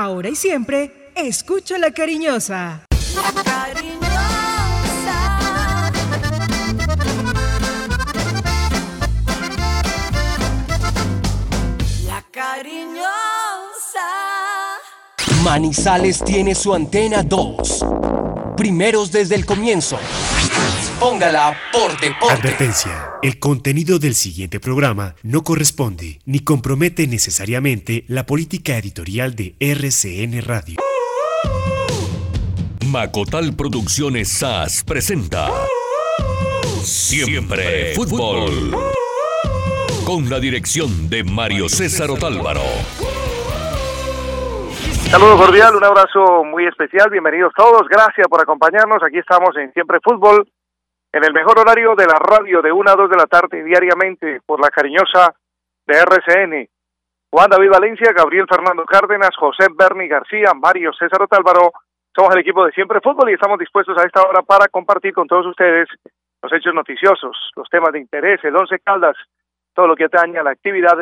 Ahora y siempre, escucha la cariñosa. La cariñosa. La cariñosa. Manizales tiene su antena 2. Primeros desde el comienzo. Póngala por deporte. Advertencia. El contenido del siguiente programa no corresponde ni compromete necesariamente la política editorial de RCN Radio. Macotal Producciones SAS presenta Siempre Fútbol. Con la dirección de Mario César Otálvaro. Saludo cordial, un abrazo muy especial, bienvenidos todos, gracias por acompañarnos, aquí estamos en Siempre Fútbol, en el mejor horario de la radio de 1 a 2 de la tarde diariamente por la cariñosa de RCN. Juan David Valencia, Gabriel Fernando Cárdenas, José Berni García, Mario César Otálvaro, somos el equipo de Siempre Fútbol y estamos dispuestos a esta hora para compartir con todos ustedes los hechos noticiosos, los temas de interés, el Once Caldas, todo lo que atañe a la actividad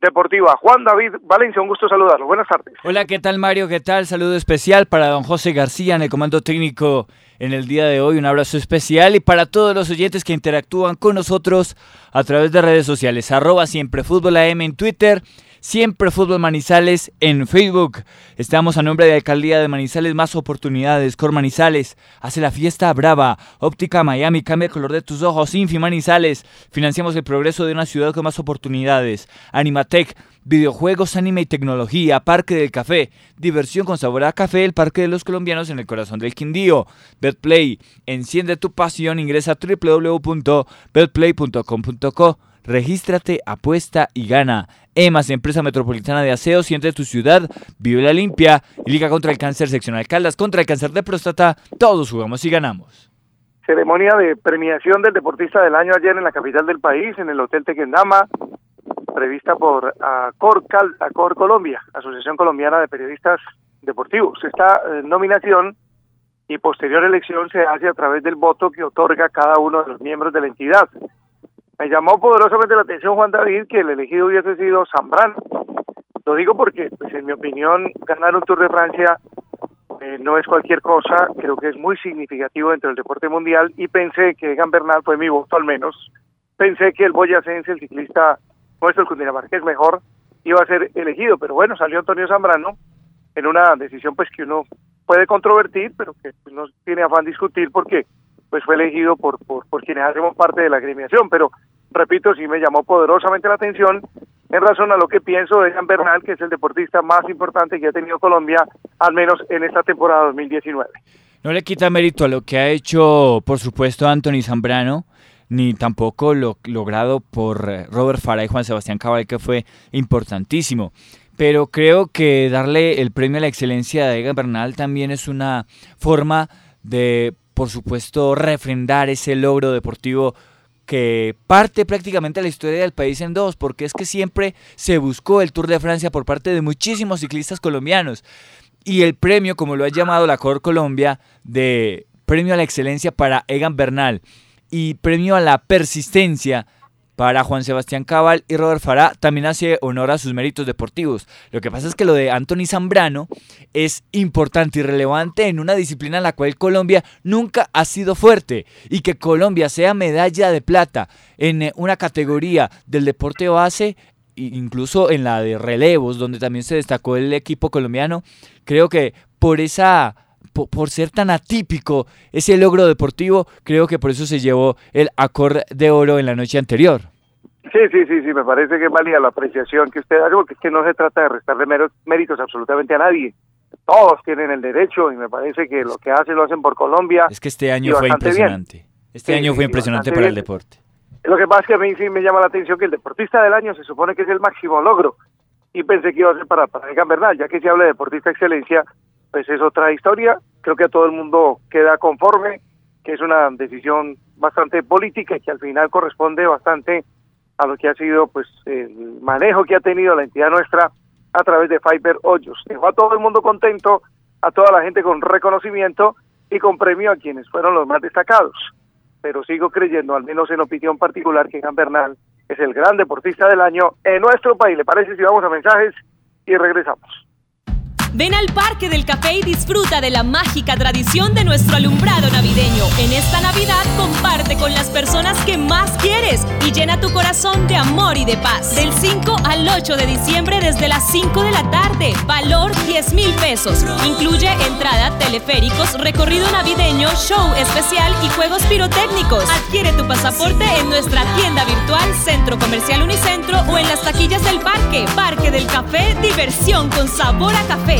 deportiva. Juan David Valencia, un gusto saludarlo. Buenas tardes. Hola, ¿qué tal Mario? ¿Qué tal? Saludo especial para don José García en el comando técnico en el día de hoy. Un abrazo especial y para todos los oyentes que interactúan con nosotros a través de redes sociales. Arroba siempre fútbol AM en Twitter Siempre Fútbol Manizales en Facebook. Estamos a nombre de Alcaldía de Manizales, más oportunidades. Cor Manizales hace la fiesta brava. Óptica Miami, cambia el color de tus ojos. Infi Manizales, financiamos el progreso de una ciudad con más oportunidades. Animatec, videojuegos, anime y tecnología. Parque del Café, diversión con sabor a café. El Parque de los Colombianos en el corazón del Quindío. Betplay, enciende tu pasión. Ingresa a www.betplay.com.co. Regístrate, apuesta y gana. EMAS, Empresa Metropolitana de Aseo, siente tu ciudad, vive la limpia y Liga contra el Cáncer Seccional Caldas, contra el cáncer de próstata, todos jugamos y ganamos. Ceremonia de premiación del deportista del año ayer en la capital del país, en el Hotel Tequendama, prevista por Acor, Cal, Colombia, Asociación Colombiana de Periodistas Deportivos. Esta eh, nominación y posterior elección se hace a través del voto que otorga cada uno de los miembros de la entidad. Me llamó poderosamente la atención Juan David que el elegido hubiese sido Zambrano. Lo digo porque, pues en mi opinión, ganar un Tour de Francia eh, no es cualquier cosa, creo que es muy significativo dentro del deporte mundial. Y pensé que Egan Bernal fue mi voto al menos. Pensé que el boyacense, el ciclista nuestro, el Cundinamarqués mejor, iba a ser elegido, pero bueno, salió Antonio Zambrano en una decisión pues que uno puede controvertir, pero que pues, no tiene afán discutir porque pues fue elegido por, por, quienes hacemos parte de la agremiación, pero repito, sí me llamó poderosamente la atención en razón a lo que pienso de Jean Bernal, que es el deportista más importante que ha tenido Colombia, al menos en esta temporada 2019. No le quita mérito a lo que ha hecho, por supuesto, Anthony Zambrano, ni tampoco lo logrado por eh, Robert Farah y Juan Sebastián Cabal, que fue importantísimo. Pero creo que darle el premio a la excelencia a Egan Bernal también es una forma de, por supuesto, refrendar ese logro deportivo que parte prácticamente la historia del país en dos, porque es que siempre se buscó el Tour de Francia por parte de muchísimos ciclistas colombianos. Y el premio, como lo ha llamado la Cor Colombia, de premio a la excelencia para Egan Bernal y premio a la persistencia para Juan Sebastián Cabal y Robert Farah también hace honor a sus méritos deportivos. Lo que pasa es que lo de Anthony Zambrano es importante y relevante en una disciplina en la cual Colombia nunca ha sido fuerte y que Colombia sea medalla de plata en eh, una categoría del deporte base incluso en la de relevos donde también se destacó el equipo colombiano, creo que por esa por, ser tan atípico ese logro deportivo, creo que por eso se llevó el acorde de oro en la noche anterior. Sí, sí, sí, sí, me parece que es válida la apreciación que usted hace, porque es que no se trata de restarle méritos absolutamente a nadie. Todos tienen el derecho y me parece que lo que hacen lo hacen por Colombia. Es que este año fue impresionante. Este año fue impresionante para el deporte. Lo que pasa es que a mí sí me llama la atención que el deportista del año se supone que es el máximo logro y pensé que iba a ser para, para Egan Bernal, ya que se habla de deportista excelencia, pues es otra historia. Creo que todo el mundo queda conforme, que es una decisión bastante política y que al final corresponde bastante a lo que ha sido pues el manejo que ha tenido la entidad nuestra a través de Fiber Hoyos. Dejó a todo el mundo contento, a toda la gente con reconocimiento y con premio a quienes fueron los más destacados. Pero sigo creyendo, al menos en opinión particular, que Jean Bernal es el gran deportista del año en nuestro país. ¿Le parece si vamos a mensajes y regresamos? Ven al Parque del Café y disfruta de la mágica tradición de nuestro alumbrado navideño. En esta Navidad comparte con las personas que más quieres y llena tu corazón de amor y de paz. Del 5 al 8 de diciembre desde las 5 de la tarde. Valor 10 mil pesos. Incluye entrada, teleféricos, recorrido navideño, show especial y juegos pirotécnicos. Adquiere tu pasaporte en nuestra tienda virtual Centro Comercial Unicentro o en las taquillas del parque. Parque del Café, diversión con sabor a café.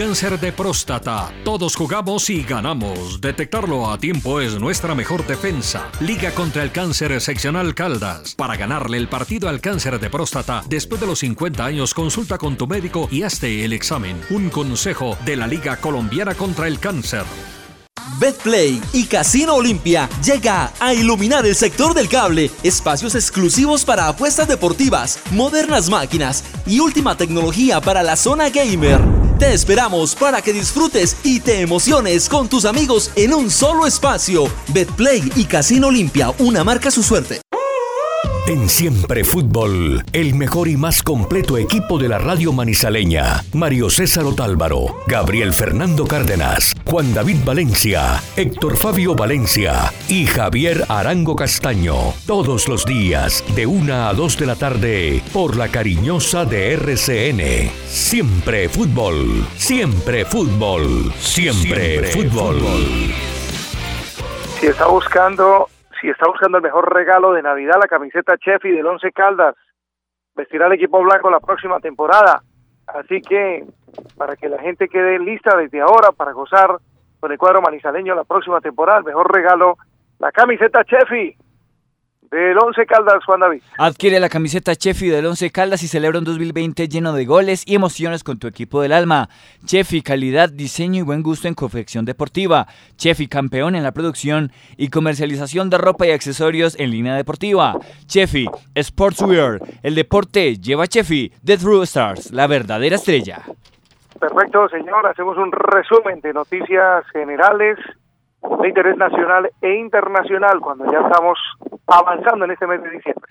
Cáncer de próstata. Todos jugamos y ganamos. Detectarlo a tiempo es nuestra mejor defensa. Liga contra el cáncer seccional Caldas. Para ganarle el partido al cáncer de próstata, después de los 50 años, consulta con tu médico y hazte el examen. Un consejo de la Liga Colombiana contra el Cáncer. Betplay y Casino Olimpia llega a iluminar el sector del cable, espacios exclusivos para apuestas deportivas, modernas máquinas y última tecnología para la zona gamer. Te esperamos para que disfrutes y te emociones con tus amigos en un solo espacio. Betplay y Casino Olimpia, una marca su suerte. En Siempre Fútbol, el mejor y más completo equipo de la radio manizaleña. Mario César Otálvaro, Gabriel Fernando Cárdenas, Juan David Valencia, Héctor Fabio Valencia y Javier Arango Castaño. Todos los días, de una a dos de la tarde, por la cariñosa de RCN. Siempre Fútbol, siempre fútbol, siempre, fútbol. Si está buscando si está buscando el mejor regalo de Navidad, la camiseta Chefi del Once Caldas vestirá el equipo blanco la próxima temporada. Así que para que la gente quede lista desde ahora para gozar con el cuadro manizaleño la próxima temporada, el mejor regalo, la camiseta Chefi del Once Caldas, Juan David. Adquiere la camiseta Chefi del Once Caldas y celebra un 2020 lleno de goles y emociones con tu equipo del alma. Chefi, calidad, diseño y buen gusto en confección deportiva. Chefi, campeón en la producción y comercialización de ropa y accesorios en línea deportiva. Chefi, Sportswear, el deporte lleva Chefi, The True Stars, la verdadera estrella. Perfecto, señor. Hacemos un resumen de noticias generales de interés nacional e internacional cuando ya estamos avanzando en este mes de diciembre.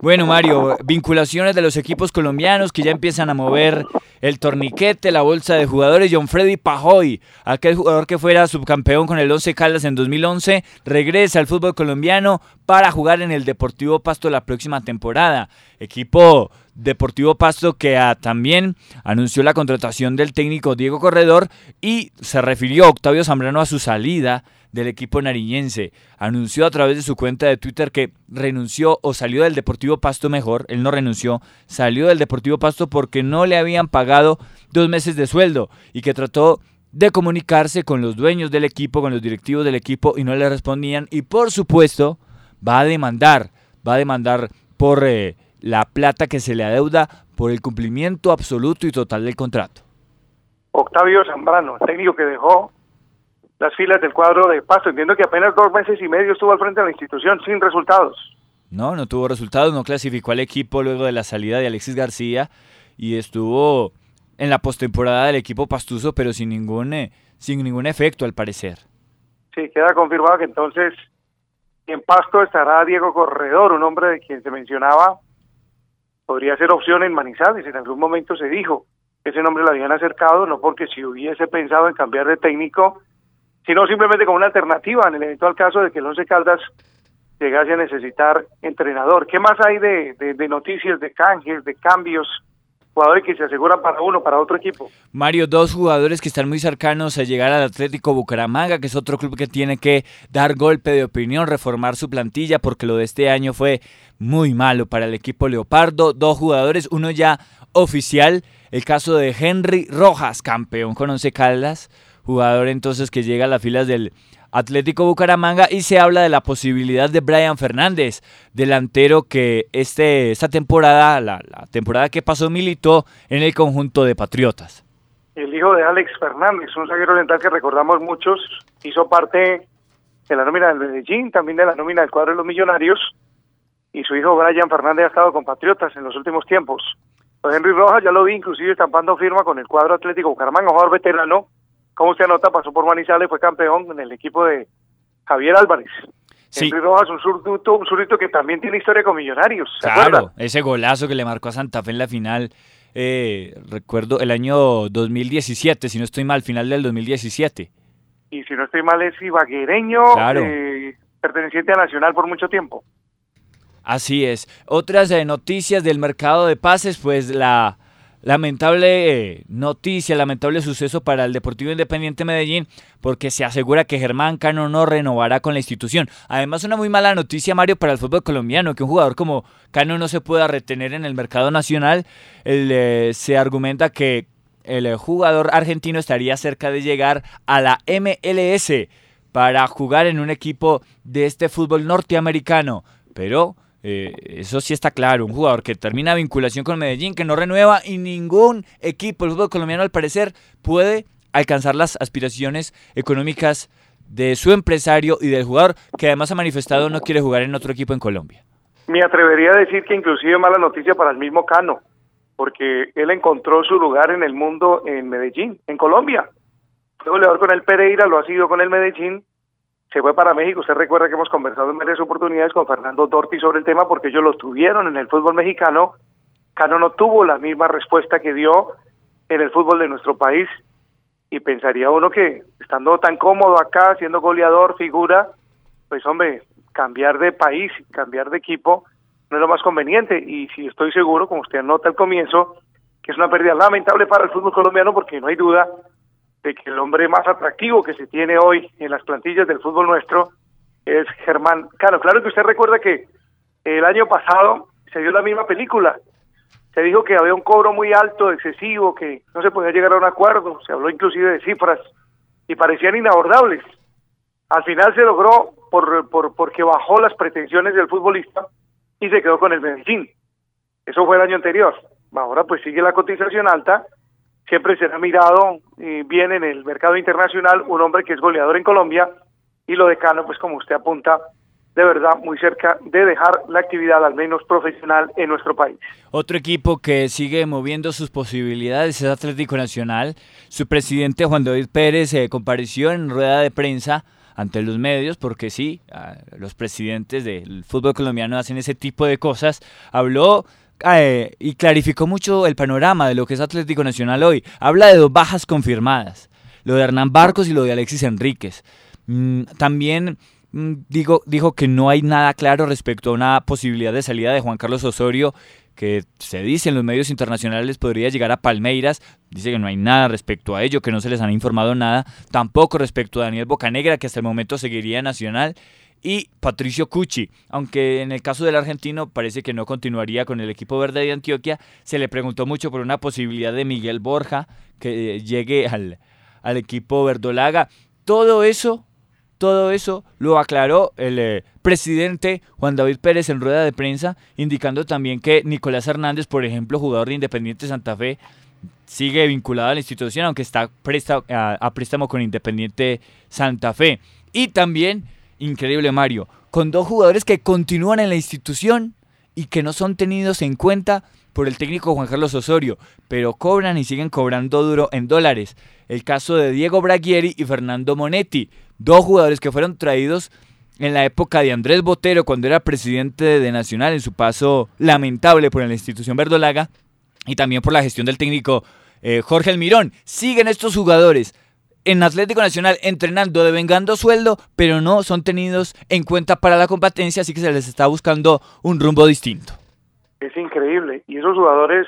Bueno, Mario, vinculaciones de los equipos colombianos que ya empiezan a mover el torniquete, la bolsa de jugadores. John Freddy Pajoy, aquel jugador que fuera subcampeón con el Once Caldas en 2011, regresa al fútbol colombiano para jugar en el Deportivo Pasto la próxima temporada. Equipo Deportivo Pasto que ah, también anunció la contratación del técnico Diego Corredor y se refirió Octavio Zambrano a su salida del equipo nariñense. Anunció a través de su cuenta de Twitter que renunció o salió del Deportivo Pasto mejor. Él no renunció, salió del Deportivo Pasto porque no le habían pagado dos meses de sueldo y que trató de comunicarse con los dueños del equipo, con los directivos del equipo y no le respondían. Y por supuesto va a demandar, va a demandar por eh, la plata que se le adeuda por el cumplimiento absoluto y total del contrato. Octavio Zambrano, técnico que dejó las filas del cuadro de Pasto. Entiendo que apenas dos meses y medio estuvo al frente de la institución sin resultados. No, no tuvo resultados, no clasificó al equipo luego de la salida de Alexis García y estuvo en la postemporada del equipo pastuso, pero sin ningún, eh, sin ningún efecto al parecer. Sí, queda confirmado que entonces en Pasto estará Diego Corredor, un hombre de quien se mencionaba, podría ser opción en Manizales, en algún momento se dijo que ese nombre lo habían acercado, no porque si hubiese pensado en cambiar de técnico, sino simplemente como una alternativa en el eventual caso de que el Once Caldas llegase a necesitar entrenador. ¿Qué más hay de, de, noticias, de canjes, de cambios? Jugadores que se aseguran para uno, para otro equipo. Mario, dos jugadores que están muy cercanos a llegar al Atlético Bucaramanga, que es otro club que tiene que dar golpe de opinión, reformar su plantilla, porque lo de este año fue muy malo para el equipo Leopardo. Dos jugadores, uno ya oficial, el caso de Henry Rojas, campeón con Once Caldas, jugador entonces que llega a las filas del Atlético Bucaramanga y se habla de la posibilidad de Brian Fernández, delantero que este, esta temporada, la, temporada que pasó militó en el conjunto de Patriotas. el hijo de Alex Fernández, un zaguero oriental que recordamos muchos, hizo parte de la nómina del Medellín, también de la nómina del cuadro de los Millonarios, y su hijo Brian Fernández ha estado con Patriotas en los últimos tiempos. Pues Henry Rojas ya lo vi inclusive estampando firma con el cuadro Atlético Bucaramanga, jugador veterano, como usted anota, pasó por Manizales, fue campeón en el equipo de Javier Álvarez. Henry Rojas, un zurdito, un zurdito que también tiene historia con Millonarios. claro, ese golazo que le marcó a Santa Fe en la final, eh, recuerdo el año 2017, si no estoy mal, final del 2017. Y si no estoy mal, es ibaguereño, eh, perteneciente a Nacional por mucho tiempo. Así es. Otras eh, noticias del mercado de pases, pues la lamentable eh, noticia, lamentable suceso para el Deportivo Independiente Medellín, porque se asegura que Germán Cano no renovará con la institución. Además, una muy mala noticia, Mario, para el fútbol colombiano, que un jugador como Cano no se pueda retener en el mercado nacional. Eh, se argumenta que el jugador argentino estaría cerca de llegar a la MLS para jugar en un equipo de este fútbol norteamericano, pero eh, eso sí está claro, un jugador que termina vinculación con Medellín, que no renueva y ningún equipo del fútbol colombiano al parecer puede alcanzar las aspiraciones económicas de su empresario y del jugador que además ha manifestado no quiere jugar en otro equipo en Colombia. Me atrevería a decir que inclusive mala noticia para el mismo Cano, porque él encontró su lugar en el mundo en Medellín, en Colombia. Fue goleador con el Pereira, lo ha sido con el Medellín se fue para México. Usted recuerda que hemos conversado en varias oportunidades con Fernando Dorti sobre el tema porque ellos lo tuvieron en el fútbol mexicano. Cano no tuvo la misma respuesta que dio en el fútbol de nuestro país y pensaría uno que estando tan cómodo acá, siendo goleador, figura, pues hombre, cambiar de país, cambiar de equipo no es lo más conveniente y si estoy seguro, como usted nota al comienzo, que es una pérdida lamentable para el fútbol colombiano porque no hay duda de que el hombre más atractivo que se tiene hoy en las plantillas del fútbol nuestro es Germán Cano. Claro que usted recuerda que el año pasado se dio la misma película. Se dijo que había un cobro muy alto, excesivo, que no se podía llegar a un acuerdo. Se habló inclusive de cifras y parecían inabordables. Al final se logró por, por porque bajó las pretensiones del futbolista y se quedó con el Medellín. Eso fue el año anterior. Ahora pues sigue la cotización alta siempre será mirado eh, bien en el mercado internacional un hombre que es goleador en Colombia y lo de Cano, pues como usted apunta, de verdad muy cerca de dejar la actividad al menos profesional en nuestro país. Otro equipo que sigue moviendo sus posibilidades es Atlético Nacional. Su presidente Juan David Pérez eh, compareció en rueda de prensa ante los medios, porque sí, los presidentes del fútbol colombiano hacen ese tipo de cosas. Habló eh, y clarificó mucho el panorama de lo que es Atlético Nacional hoy. Habla de dos bajas confirmadas, lo de Hernán Barcos y lo de Alexis Enríquez. Mm, también mm, digo, dijo que no hay nada claro respecto a una posibilidad de salida de Juan Carlos Osorio, que se dice en los medios internacionales podría llegar a Palmeiras. Dice que no hay nada respecto a ello, que no se les han informado nada. Tampoco respecto a Daniel Bocanegra, que hasta el momento seguiría Nacional y Patricio Cucci. Aunque en el caso del argentino parece que no continuaría con el equipo verde de Antioquia, se le preguntó mucho por una posibilidad de Miguel Borja que eh, llegue al, al equipo verdolaga. Todo eso, todo eso lo aclaró el eh, presidente Juan David Pérez en rueda de prensa, indicando también que Nicolás Hernández, por ejemplo, jugador de Independiente Santa Fe, sigue vinculado a la institución, aunque está a préstamo con Independiente Santa Fe. Y también increíble Mario, con dos jugadores que continúan en la institución y que no son tenidos en cuenta por el técnico Juan Carlos Osorio, pero cobran y siguen cobrando duro en dólares. El caso de Diego Bragieri y Fernando Monetti, dos jugadores que fueron traídos en la época de Andrés Botero cuando era presidente de Nacional en su paso lamentable por la institución verdolaga y también por la gestión del técnico eh, Jorge Almirón. Siguen estos jugadores en Atlético Nacional entrenando, devengando sueldo, pero no son tenidos en cuenta para la competencia, así que se les está buscando un rumbo distinto. Es increíble. Y esos jugadores,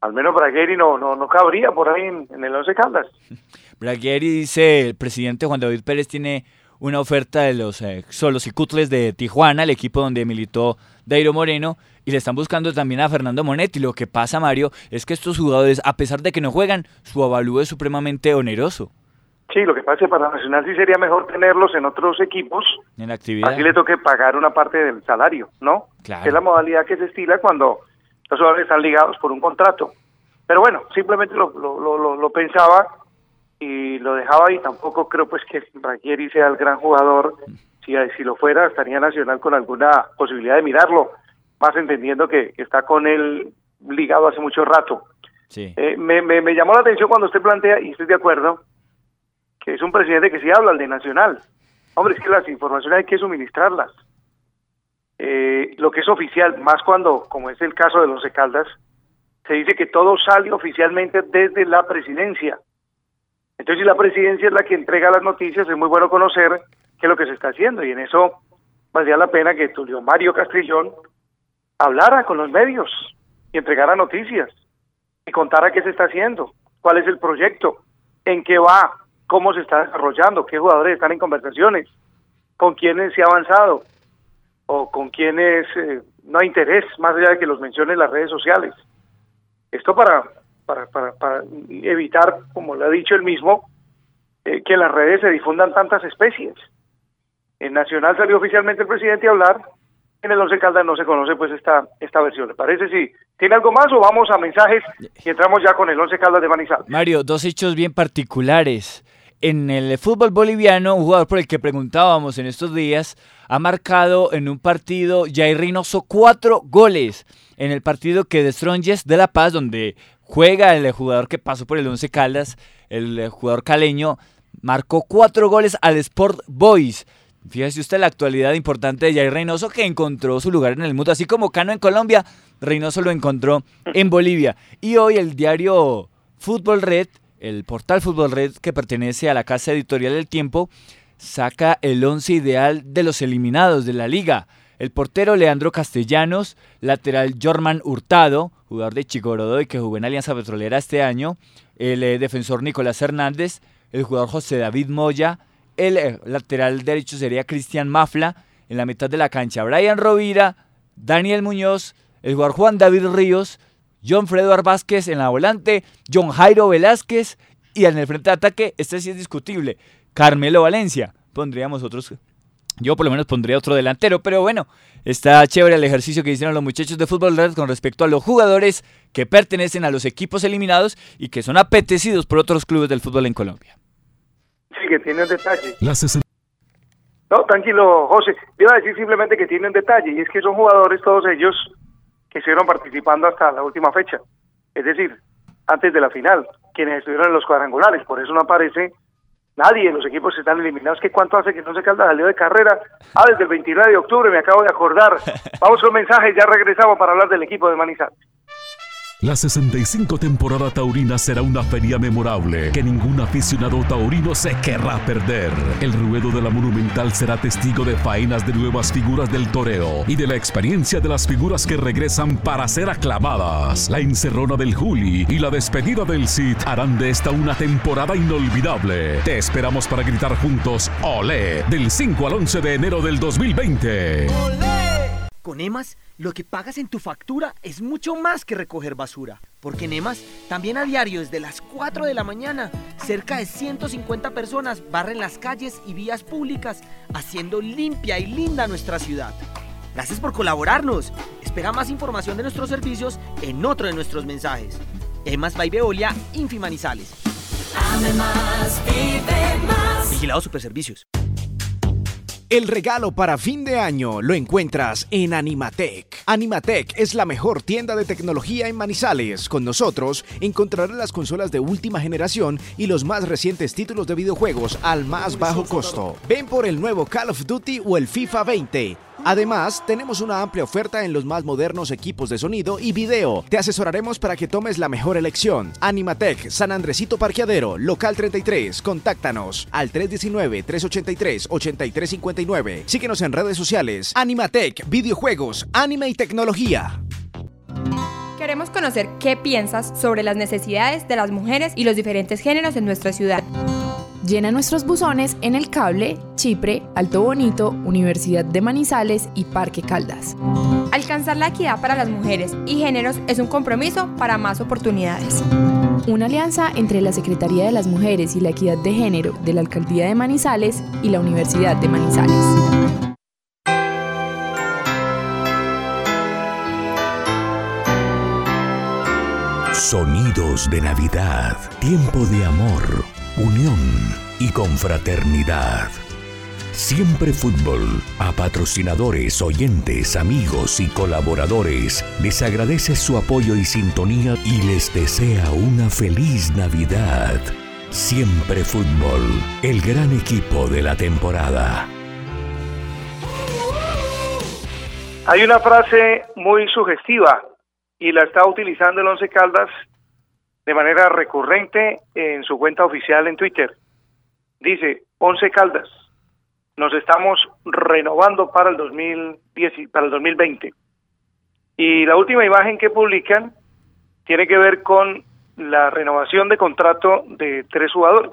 al menos Bragueri no, no, no cabría por ahí en, el Once Caldas. Bragueri dice, el presidente Juan David Pérez tiene una oferta de los eh, Solos y Cutles de Tijuana, el equipo donde militó Dairo Moreno, y le están buscando también a Fernando Monetti. Lo que pasa, Mario, es que estos jugadores, a pesar de que no juegan, su avalúo es supremamente oneroso. Sí, lo que pasa es que para Nacional sí sería mejor tenerlos en otros equipos. En actividad. Así le toque pagar una parte del salario, ¿no? Claro. Es la modalidad que se estila cuando los jugadores están ligados por un contrato. Pero bueno, simplemente lo, lo, lo, lo pensaba y lo dejaba y tampoco creo pues que Rangieri sea el gran jugador. Si, si lo fuera, estaría Nacional con alguna posibilidad de mirarlo, más entendiendo que, está con él ligado hace mucho rato. Sí. Eh, me, me, me, llamó la atención cuando usted plantea, y estoy de acuerdo, que es un presidente que sí habla, el de Nacional. Hombre, es que las informaciones hay que suministrarlas. Eh, lo que es oficial, más cuando, como es el caso de los Caldas, se dice que todo sale oficialmente desde la presidencia. Entonces, si la presidencia es la que entrega las noticias, es muy bueno conocer qué es lo que se está haciendo. Y en eso valía la pena que Tulio Mario Castrillón hablara con los medios y entregara noticias y contara qué se está haciendo, cuál es el proyecto, en qué va, cómo se está desarrollando, qué jugadores están en conversaciones, con quiénes se ha avanzado o con quiénes eh, no hay interés, más allá de que los mencione en las redes sociales. Esto para, para, para, para evitar, como lo ha dicho él mismo, eh, que en las redes se difundan tantas especies. En Nacional salió oficialmente el presidente a hablar, en el Once Caldas no se conoce pues esta, esta versión. ¿Le parece si tiene algo más o vamos a mensajes y entramos ya con el Once Caldas de Manizales? Mario, dos hechos bien particulares. En el fútbol boliviano, un jugador por el que preguntábamos en estos días, ha marcado en un partido Jair Reynoso cuatro goles. En el partido que de Strongest de La Paz, donde juega el jugador que pasó por el Once Caldas, el jugador caleño, marcó cuatro goles al Sport Boys. Fíjese usted la actualidad importante de Jair Reynoso que encontró su lugar en el mundo, así como Cano en Colombia, Reynoso lo encontró en Bolivia. Y hoy el diario Fútbol Red, el portal Fútbol Red que pertenece a la casa editorial del Tiempo, saca el once ideal de los eliminados de la liga. El portero Leandro Castellanos, lateral Jorman Hurtado, jugador de y que jugó en Alianza Petrolera este año, el eh, defensor Nicolás Hernández, el jugador José David Moya, el eh, lateral derecho sería Cristian Mafla, en la mitad de la cancha Brian Rovira, Daniel Muñoz, el jugador Juan David Ríos, John Fredo Vázquez en la volante, John Jairo Velázquez y en el frente de ataque, este sí es discutible, Carmelo Valencia. Pondríamos otros yo por lo menos pondría otro delantero, pero bueno, está chévere el ejercicio que hicieron los muchachos de Fútbol Red con respecto a los jugadores que pertenecen a los equipos eliminados y que son apetecidos por otros clubes del fútbol en Colombia. Sí, que tiene un detalle. No, tranquilo, José. Iba a decir simplemente que tiene un detalle y es que son jugadores todos ellos que estuvieron participando hasta la última fecha. Es decir, antes de la final, quienes estuvieron en los cuadrangulares. Por eso no aparece Nadie, los equipos están eliminados. ¿Qué cuánto hace que no se calda salió de carrera? Ah, desde el 29 de octubre, me acabo de acordar. Vamos con mensaje, ya regresamos para hablar del equipo de Manizales. La 65 temporada taurina será una feria memorable que ningún aficionado taurino se querrá perder. El ruedo de la Monumental será testigo de faenas de nuevas figuras del toreo y de la experiencia de las figuras que regresan para ser aclamadas. La encerrona del Juli y la despedida del Cid harán de esta una temporada inolvidable. Te esperamos para gritar juntos ¡Olé! del 5 al 11 de enero del 2020. ¡Olé! Con EMAS lo que pagas en tu factura es mucho más que recoger basura. Porque en EMAS, también a diario desde las 4 de la mañana, cerca de 150 personas barren las calles y vías públicas, haciendo limpia y linda nuestra ciudad. Gracias por colaborarnos. Espera más información de nuestros servicios en otro de nuestros mensajes. EMAS by Veolia, Infimanizales. Vigilado Superservicios. El regalo para fin de año lo encuentras en Animatec. Animatec es la mejor tienda de tecnología en Manizales. Con nosotros encontrarás las consolas de última generación y los más recientes títulos de videojuegos al más bajo costo. Ven por el nuevo Call of Duty o el FIFA 20 Además, tenemos una amplia oferta en los más modernos equipos de sonido y video. Te asesoraremos para que tomes la mejor elección. Animatec, San Andresito Parqueadero, local 33. Contáctanos al 319-383-8359. Síguenos en redes sociales. Animatec, videojuegos, anime y tecnología. Queremos conocer qué piensas sobre las necesidades de las mujeres y los diferentes géneros en nuestra ciudad. Llena nuestros buzones en El Cable, Chipre, Alto Bonito, Universidad de Manizales y Parque Caldas. Alcanzar la equidad para las mujeres y géneros es un compromiso para más oportunidades. Una alianza entre la Secretaría de las Mujeres y la Equidad de Género de la Alcaldía de Manizales y la Universidad de Manizales. Sonidos de Navidad, tiempo de amor, unión y confraternidad. Siempre Fútbol, a patrocinadores, oyentes, amigos y colaboradores, les agradece su apoyo y sintonía y les desea una feliz Navidad. Siempre Fútbol, el gran equipo de la temporada. Hay una frase muy sugestiva y la está utilizando el Once Caldas de manera recurrente en su cuenta oficial en Twitter. Dice, Once Caldas, nos estamos renovando para el 2010, para el 2020. Y la última imagen que publican tiene que ver con la renovación de contrato de tres jugadores,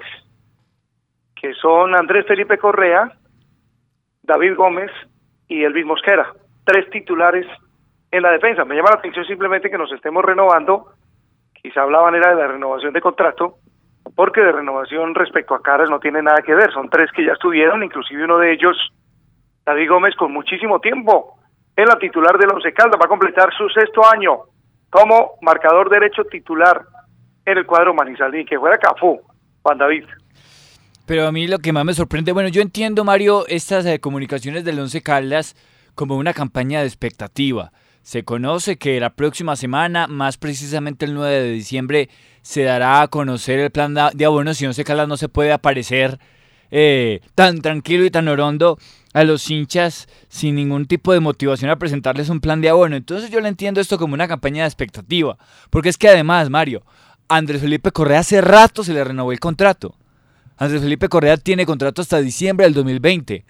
que son Andrés Felipe Correa, David Gómez y Elvis Mosquera, tres titulares en la defensa. Me llama la atención simplemente que nos estemos renovando, quizá hablaban era de la renovación de contrato, porque de renovación respecto a Caras no tiene nada que ver, son tres que ya estuvieron, inclusive uno de ellos, David Gómez, con muchísimo tiempo en la titular del Once Caldas, va a completar su sexto año como marcador derecho titular en el cuadro Manizalín, que fuera Cafú, Juan David. Pero a mí lo que más me sorprende, bueno, yo entiendo, Mario, estas eh, comunicaciones del Once Caldas como una campaña de expectativa. Se conoce que la próxima semana, más precisamente el 9 de diciembre, se dará a conocer el plan de abonos y Once Caldas no se puede aparecer eh, tan tranquilo y tan orondo a los hinchas sin ningún tipo de motivación a presentarles un plan de abono. Entonces yo le entiendo esto como una campaña de expectativa. Porque es que además, Mario, Andrés Felipe Correa hace rato se le renovó el contrato. Andrés Felipe Correa tiene contrato hasta diciembre del 2020.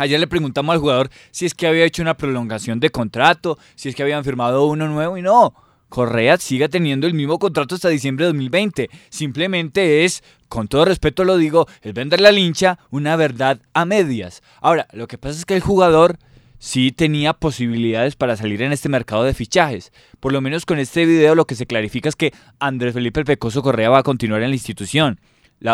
Ayer le preguntamos al jugador si es que había hecho una prolongación de contrato, si es que habían firmado uno nuevo y no. Correa sigue teniendo el mismo contrato hasta diciembre de 2020. Simplemente es, con todo respeto lo digo, el vender la lincha una verdad a medias. Ahora, lo que pasa es que el jugador sí tenía posibilidades para salir en este mercado de fichajes. Por lo menos con este video lo que se clarifica es que Andrés Felipe el Pecoso Correa va a continuar en la institución.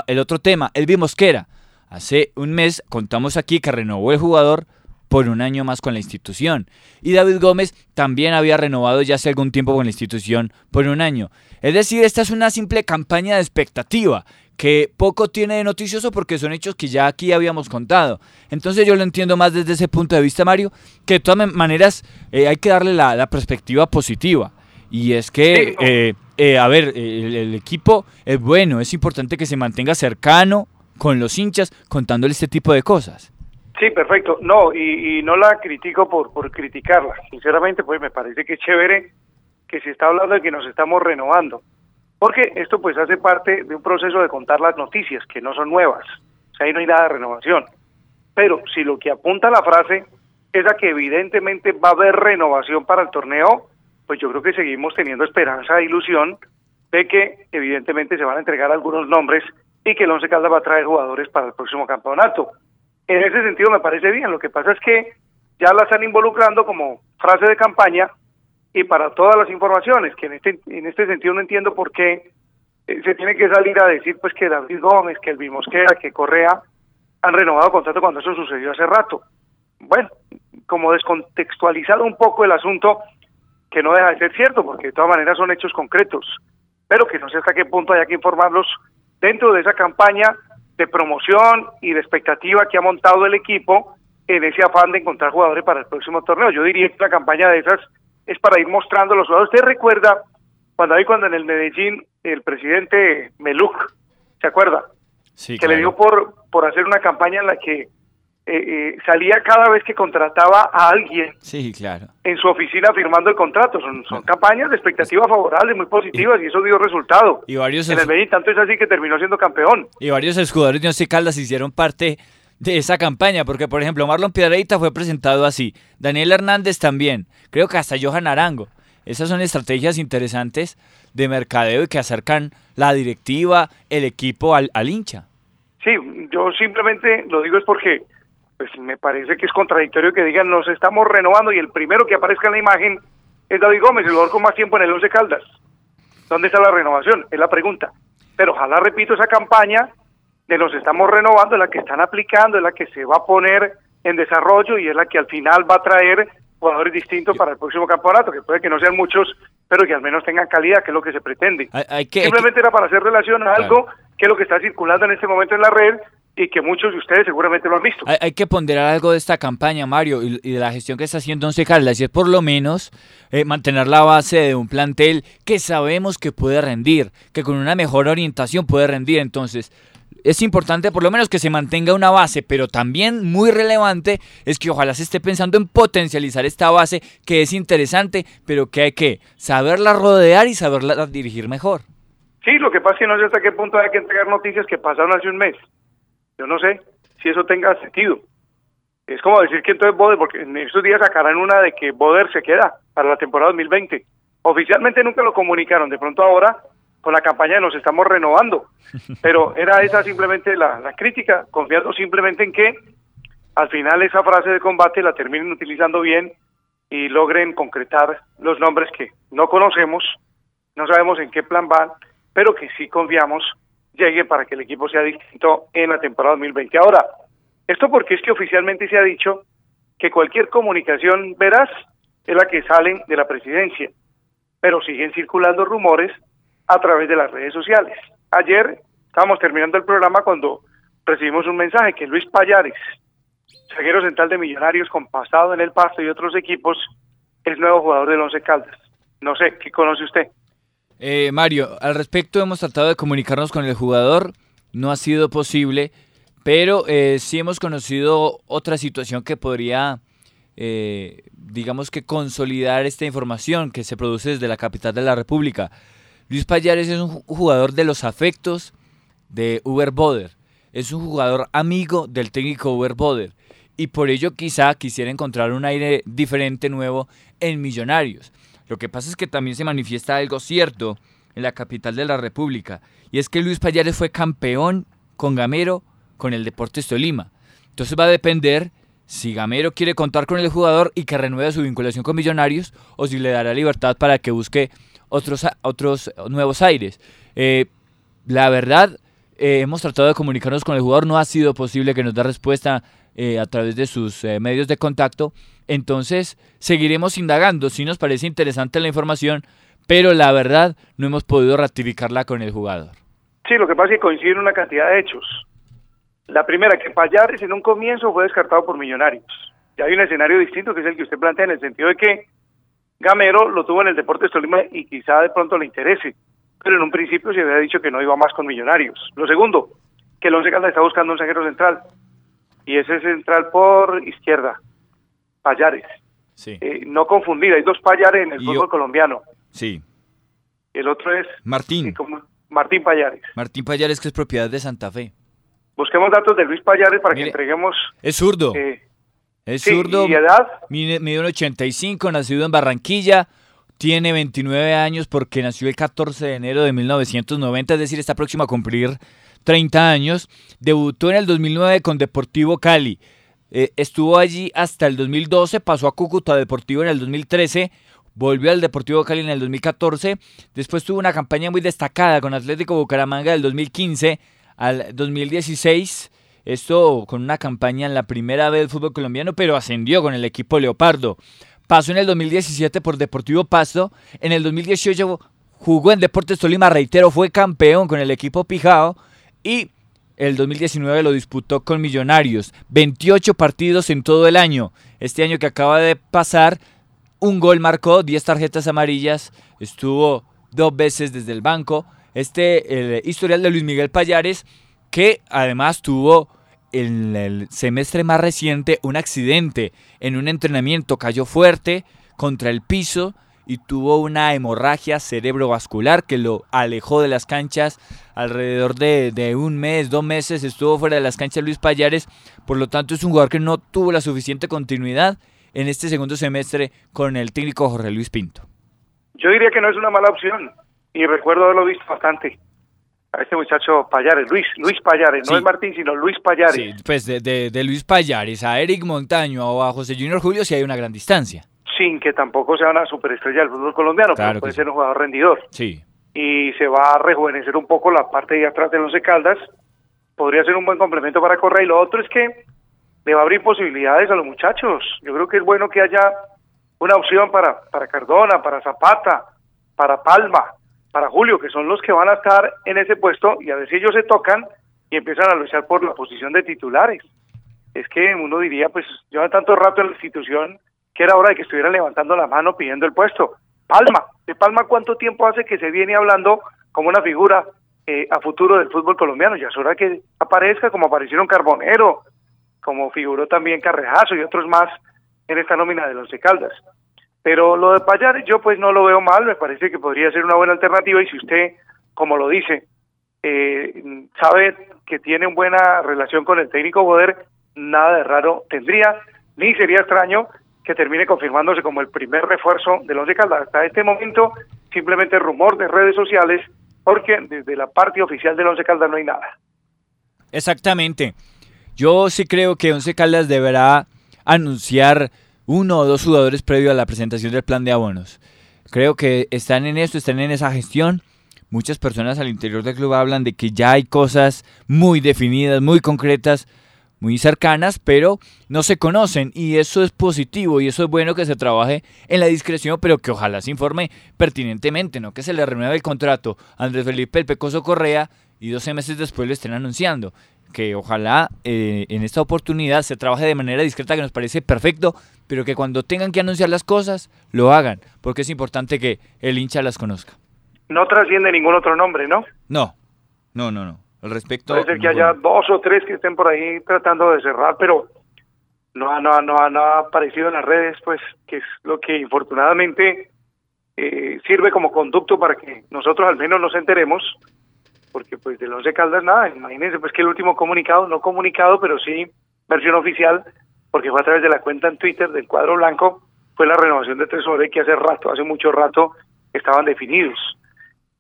el otro tema, Elvi Mosquera. Hace un mes contamos aquí que renovó el jugador por un año más con la institución. Y David Gómez también había renovado ya hace algún tiempo con la institución por un año. Es decir, esta es una simple campaña de expectativa que poco tiene de noticioso porque son hechos que ya aquí habíamos contado. Entonces yo lo entiendo más desde ese punto de vista, Mario, que de todas maneras eh, hay que darle la, perspectiva positiva. Y es que, eh, eh, a ver, el, equipo es bueno, es importante que se mantenga cercano con los hinchas contándole este tipo de cosas. Sí, perfecto. No, y, no la critico por, por criticarla. Sinceramente, pues me parece que es chévere que se está hablando de que nos estamos renovando. Porque esto pues hace parte de un proceso de contar las noticias, que no son nuevas. O sea, ahí no hay nada de renovación. Pero si lo que apunta la frase es a que evidentemente va a haber renovación para el torneo, pues yo creo que seguimos teniendo esperanza e ilusión de que evidentemente se van a entregar algunos nombres y que el Once Caldas va a traer jugadores para el próximo campeonato. En ese sentido me parece bien. Lo que pasa es que ya la están involucrando como frase de campaña y para todas las informaciones, que en este, en este sentido no entiendo por qué eh, se tiene que salir a decir pues que David Gómez, que el Mosquera, que Correa han renovado contrato cuando eso sucedió hace rato. Bueno, como descontextualizado un poco el asunto, que no deja de ser cierto, porque de todas maneras son hechos concretos, pero que no sé hasta qué punto haya que informarlos dentro de esa campaña de promoción y de expectativa que ha montado el equipo en ese afán de encontrar jugadores para el próximo torneo. Yo diría que una campaña de esas es para ir mostrando los jugadores. Usted recuerda cuando hay cuando en el Medellín el presidente Meluk, ¿se acuerda? Sí, que le dio por, por hacer una campaña en la que eh, eh, salía cada vez que contrataba a alguien sí, claro. en su oficina firmando el contrato. Son, son campañas de expectativa favorable, muy positivas, y, eso dio resultado. Y varios en el Medellín, tanto es así que terminó siendo campeón. Y varios jugadores de Once Caldas hicieron parte de esa campaña, porque por ejemplo Marlon Piedreita fue presentado así, Daniel Hernández también, creo que hasta Johan Arango. Esas son estrategias interesantes de mercadeo y que acercan la directiva, el equipo al, al hincha. Sí, yo simplemente lo digo es porque pues me parece que es contradictorio que digan nos estamos renovando y el primero que aparezca en la imagen es David Gómez, el jugador con más tiempo en el Once Caldas. ¿Dónde está la renovación? Es la pregunta. Pero ojalá, repito, esa campaña de nos estamos renovando es la que están aplicando, es la que se va a poner en desarrollo y es la que al final va a traer jugadores distintos para el próximo campeonato, que puede que no sean muchos, pero que al menos tengan calidad, que es lo que se pretende. Hay, que, Simplemente era para hacer relación a algo que es lo que está circulando en este momento en la red y que muchos de ustedes seguramente lo han visto. Hay, que ponderar algo de esta campaña, Mario, y, de la gestión que está haciendo Once Caldas, y es por lo menos eh, mantener la base de un plantel que sabemos que puede rendir, que con una mejor orientación puede rendir. Entonces, es importante por lo menos que se mantenga una base, pero también muy relevante es que ojalá se esté pensando en potencializar esta base que es interesante, pero que hay que saberla rodear y saberla dirigir mejor. Sí, lo que pasa es que no sé hasta qué punto hay que entregar noticias que pasaron hace un mes. Yo no sé si eso tenga sentido. Es como decir que entonces Boder, porque en estos días sacarán una de que Boder se queda para la temporada 2020. Oficialmente nunca lo comunicaron, de pronto ahora con la campaña nos estamos renovando. Pero era esa simplemente la, la crítica, confiando simplemente en que al final esa frase de combate la terminen utilizando bien y logren concretar los nombres que no conocemos, no sabemos en qué plan van, pero que sí confiamos llegue para que el equipo sea distinto en la temporada 2020. Ahora, esto porque es que oficialmente se ha dicho que cualquier comunicación veraz es la que sale de la presidencia, pero siguen circulando rumores a través de las redes sociales. Ayer estábamos terminando el programa cuando recibimos un mensaje que Luis Payares, zaguero central de Millonarios con pasado en el Pasto y otros equipos, es nuevo jugador del Once Caldas. No sé, ¿qué conoce usted? Eh, Mario, al respecto hemos tratado de comunicarnos con el jugador, no ha sido posible, pero eh, sí hemos conocido otra situación que podría, eh, digamos que consolidar esta información que se produce desde la capital de la República. Luis Payares es un jugador de los afectos de Uber Boder. Es un jugador amigo del técnico Uber Boder. Y por ello quizá quisiera encontrar un aire diferente, nuevo en Millonarios. Lo que pasa es que también se manifiesta algo cierto en la capital de la República. Y es que Luis Payares fue campeón con Gamero con el Deportes Tolima. Entonces va a depender si Gamero quiere contar con el jugador y que renueve su vinculación con Millonarios o si le dará libertad para que busque otros, otros nuevos aires. Eh, la verdad, eh, hemos tratado de comunicarnos con el jugador, no ha sido posible que nos dé respuesta eh, a través de sus medios de contacto. Entonces, seguiremos indagando. Sí nos parece interesante la información, pero la verdad no hemos podido ratificarla con el jugador. Sí, lo que pasa es que coinciden una cantidad de hechos. La primera, que Payares en un comienzo fue descartado por Millonarios. Ya hay un escenario distinto que es el que usted plantea en el sentido de que Gamero lo tuvo en el Deportes Tolima y quizá de pronto le interese, pero en un principio se había dicho que no iba más con Millonarios. Lo segundo, que el Once Caldas está buscando un zaguero central y ese central por izquierda, Payares. Sí. Eh, no confundir, hay dos Payares en el fútbol colombiano. Sí. El otro es Martín. Martín Payares. Martín Payares que es propiedad de Santa Fe. Busquemos datos de Luis Payares para que entreguemos. Es zurdo. Eh, es zurdo. ¿Y edad? Mide un 85, nacido en Barranquilla. Tiene 29 años porque nació el 14 de enero de 1990, es decir, está próximo a cumplir 30 años. Debutó en el 2009 con Deportivo Cali. Eh, estuvo allí hasta el 2012, pasó a Cúcuta Deportivo en el 2013, volvió al Deportivo Cali en el 2014. Después tuvo una campaña muy destacada con Atlético Bucaramanga del 2015 al 2016 esto con una campaña en la primera vez del fútbol colombiano, pero ascendió con el equipo Leopardo. Pasó en el 2017 por Deportivo Pasto. En el 2018 jugó en Deportes Tolima, reitero, fue campeón con el equipo Pijao. Y el 2019 lo disputó con Millonarios. 28 partidos en todo el año. Este año que acaba de pasar, un gol marcó, 10 tarjetas amarillas. Estuvo dos veces desde el banco. Este el historial de Luis Miguel Payares, que además tuvo en el semestre más reciente un accidente en un entrenamiento, cayó fuerte contra el piso y tuvo una hemorragia cerebrovascular que lo alejó de las canchas alrededor de, un mes, dos meses estuvo fuera de las canchas Luis Payares, por lo tanto es un jugador que no tuvo la suficiente continuidad en este segundo semestre con el técnico Jorge Luis Pinto. Yo diría que no es una mala opción y recuerdo haberlo visto bastante a este muchacho Payares, Luis, Luis Payares, no es Martín, sino Luis Payares. Sí, pues de, de, Luis Payares a Eric Montaño o a José Junior Julio sí hay una gran distancia. Sin que tampoco sea una superestrella del fútbol colombiano, pero puede ser un jugador rendidor. Sí. Y se va a rejuvenecer un poco la parte de atrás de Once Caldas. Podría ser un buen complemento para Correa. Y lo otro es que le va a abrir posibilidades a los muchachos. Yo creo que es bueno que haya una opción para, para Cardona, para Zapata, para Palma, para Julio, que son los que van a estar en ese puesto y a ver si ellos se tocan y empiezan a luchar por la posición de titulares. Es que uno diría, pues llevan tanto rato en la institución que era hora de que estuvieran levantando la mano pidiendo el puesto. Palma, de Palma, ¿cuánto tiempo hace que se viene hablando como una figura eh, a futuro del fútbol colombiano? Ya es hora que aparezca como aparecieron Carbonero, como figuró también Carrejazo y otros más en esta nómina de los de Caldas. Pero lo de Payares yo pues no lo veo mal, me parece que podría ser una buena alternativa y si usted, como lo dice, eh, sabe que tiene una buena relación con el técnico Boder, nada de raro tendría, ni sería extraño que termine confirmándose como el primer refuerzo del Once Caldas. Hasta este momento, simplemente rumor de redes sociales, porque desde la parte oficial del Once Caldas no hay nada. Exactamente. Yo sí creo que Once Caldas deberá anunciar uno o dos jugadores previo a la presentación del plan de abonos. Creo que están en esto, están en esa gestión. Muchas personas al interior del club hablan de que ya hay cosas muy definidas, muy concretas, muy cercanas, pero no se conocen y eso es positivo y eso es bueno que se trabaje en la discreción, pero que ojalá se informe pertinentemente, no que se le renueve el contrato a Andrés Felipe El Pecoso Correa y 12 meses después lo estén anunciando que ojalá eh, en esta oportunidad se trabaje de manera discreta, que nos parece perfecto, pero que cuando tengan que anunciar las cosas, lo hagan, porque es importante que el hincha las conozca. No trasciende ningún otro nombre, ¿no? No, no, no, no. Al respecto... Puede ser que haya dos o tres que estén por ahí tratando de cerrar, pero no, no, no, no ha aparecido en las redes, pues, que es lo que infortunadamente eh, sirve como conducto para que nosotros al menos nos enteremos porque pues de Once Caldas nada, imagínense pues que el último comunicado, no comunicado, pero sí versión oficial, porque fue a través de la cuenta en Twitter del cuadro blanco, fue la renovación de Tesore que hace rato, hace mucho rato estaban definidos.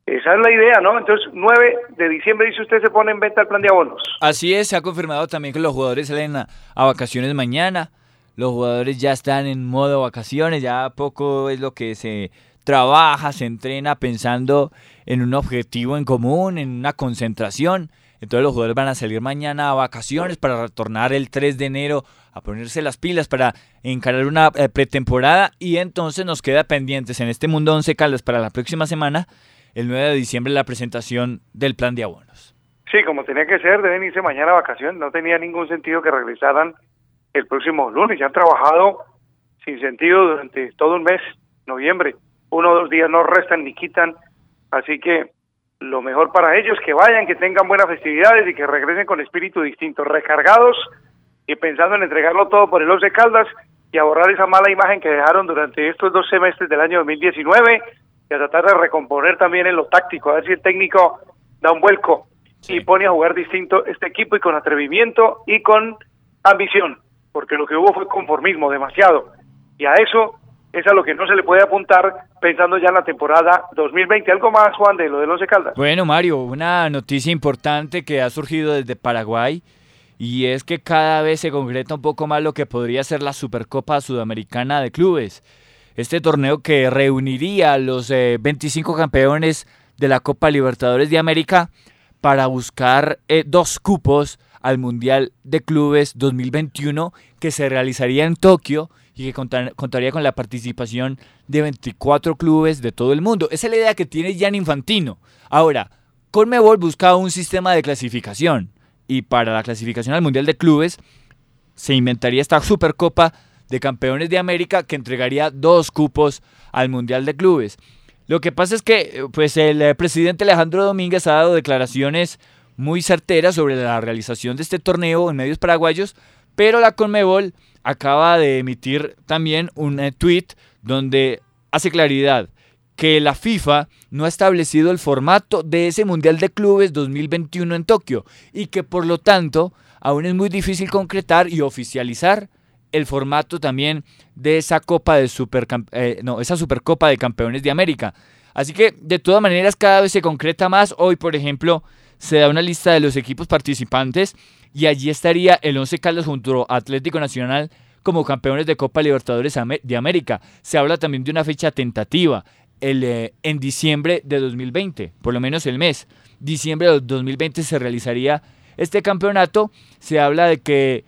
Esa es la idea, ¿no? Entonces, 9 de diciembre, dice usted, se pone en venta el plan de abonos. Así es, se ha confirmado también que los jugadores salen a, vacaciones mañana. Los jugadores ya están en modo vacaciones, ya poco es lo que se trabaja, se entrena pensando en un objetivo en común, en una concentración. Entonces los jugadores van a salir mañana a vacaciones para retornar el 3 de enero a ponerse las pilas para encarar una eh, pretemporada y entonces nos queda pendientes en este mundo 11 Caldas para la próxima semana, el 9 de diciembre, la presentación del plan de abonos. Sí, como tenía que ser, deben irse mañana a vacaciones, no tenía ningún sentido que regresaran el próximo lunes, ya han trabajado sin sentido durante todo un mes, noviembre uno o dos días no restan ni quitan, así que lo mejor para ellos que vayan, que tengan buenas festividades y que regresen con espíritu distinto, recargados y pensando en entregarlo todo por el Once Caldas y a borrar esa mala imagen que dejaron durante estos dos semestres del año 2019 y a tratar de recomponer también en lo táctico, a ver si el técnico da un vuelco y pone a jugar distinto este equipo y con atrevimiento y con ambición, porque lo que hubo fue conformismo demasiado y a eso es a lo que no se le puede apuntar pensando ya en la temporada 2020. ¿Algo más, Juan, de lo de Once Caldas? Bueno, Mario, una noticia importante que ha surgido desde Paraguay y es que cada vez se concreta un poco más lo que podría ser la Supercopa Sudamericana de Clubes. Este torneo que reuniría a los 25 eh, campeones de la Copa Libertadores de América para buscar eh, dos cupos al Mundial de Clubes 2021 que se realizaría en Tokio y que contaría con la participación de 24 clubes de todo el mundo. Esa es la idea que tiene Jan Infantino. Ahora, Colmebol busca un sistema de clasificación y para la clasificación al Mundial de Clubes se inventaría esta Supercopa de Campeones de América que entregaría dos cupos al Mundial de Clubes. Lo que pasa es que pues el eh, presidente Alejandro Domínguez ha dado declaraciones muy certeras sobre la realización de este torneo en medios paraguayos, pero la Conmebol acaba de emitir también un eh, tweet donde hace claridad que la FIFA no ha establecido el formato de ese Mundial de Clubes 2021 en Tokio y que por lo tanto aún es muy difícil concretar y oficializar el formato también de esa Copa de Super, eh, no, esa Supercopa de Campeones de América. Así que de todas maneras cada vez se concreta más. Hoy, por ejemplo, se da una lista de los equipos participantes y allí estaría el Once Caldas junto a Atlético Nacional como campeones de Copa Libertadores de América. Se habla también de una fecha tentativa, el, eh, en diciembre de 2020, por lo menos el mes. Diciembre de 2020 se realizaría este campeonato. Se habla de que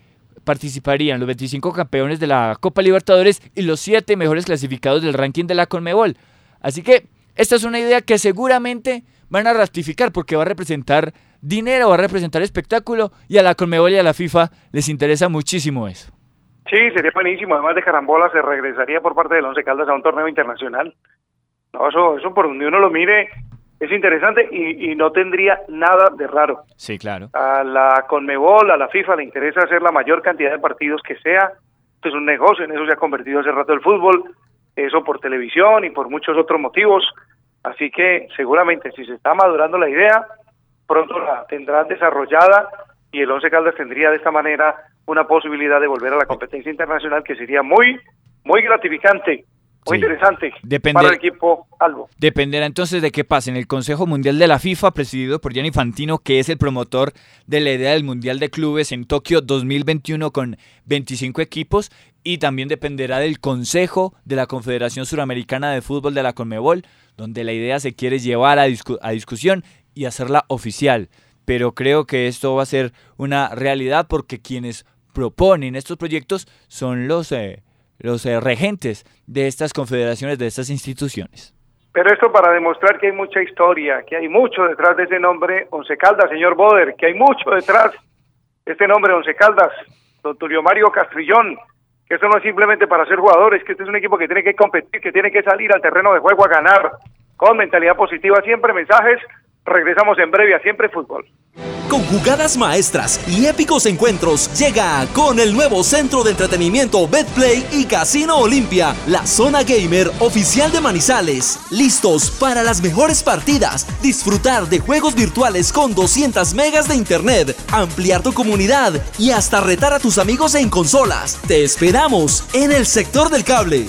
participarían los 25 campeones de la Copa Libertadores y los 7 mejores clasificados del ranking de la Conmebol. Así que esta es una idea que seguramente van a ratificar porque va a representar dinero, va a representar espectáculo y a la Conmebol y a la FIFA les interesa muchísimo eso. Sí, sería buenísimo. Además de carambola, se regresaría por parte del Once Caldas a un torneo internacional. No, eso, eso por donde uno lo mire es interesante y, y, no tendría nada de raro. Sí, claro. A la Conmebol, a la FIFA le interesa hacer la mayor cantidad de partidos que sea. Esto es un negocio, en eso se ha convertido hace rato el fútbol, eso por televisión y por muchos otros motivos. Así que seguramente si se está madurando la idea, pronto la tendrán desarrollada y el Once Caldas tendría de esta manera una posibilidad de volver a la competencia internacional que sería muy, muy gratificante muy interesante para el equipo Albo. Dependerá entonces de qué pase en el Consejo Mundial de la FIFA, presidido por Gianni Fantino, que es el promotor de la idea del Mundial de Clubes en Tokio 2021 con 25 equipos, y también dependerá del Consejo de la Confederación Suramericana de Fútbol de la Conmebol, donde la idea se quiere llevar a, a discusión y hacerla oficial. Pero creo que esto va a ser una realidad porque quienes proponen estos proyectos son los... Eh, los eh, regentes de estas confederaciones, de estas instituciones. Pero esto para demostrar que hay mucha historia, que hay mucho detrás de ese nombre Once Caldas, señor Boder, que hay mucho detrás de este nombre Once Caldas, don Tulio Mario Castrillón, que esto no es simplemente para ser jugadores, que este es un equipo que tiene que competir, que tiene que salir al terreno de juego a ganar, con mentalidad positiva, siempre mensajes, regresamos en breve a Siempre Fútbol. Con jugadas maestras y épicos encuentros, llega con el nuevo centro de entretenimiento Betplay y Casino Olimpia, la zona gamer oficial de Manizales. Listos para las mejores partidas, disfrutar de juegos virtuales con 200 megas de internet, ampliar tu comunidad y hasta retar a tus amigos en consolas. Te esperamos en el sector del cable.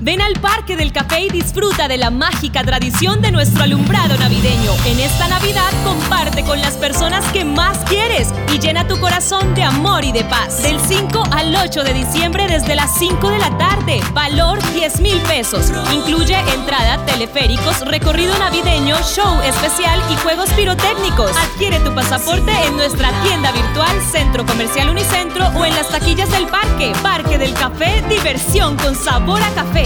Ven al Parque del Café y disfruta de la mágica tradición de nuestro alumbrado navideño. En esta Navidad comparte con las personas que más quieres y llena tu corazón de amor y de paz. Del 5 al 8 de diciembre desde las 5 de la tarde. Valor 10 mil pesos. Incluye entrada, teleféricos, recorrido navideño, show especial y juegos pirotécnicos. Adquiere tu pasaporte en nuestra tienda virtual Centro Comercial Unicentro o en las taquillas del parque. Parque del Café, diversión con sabor a café.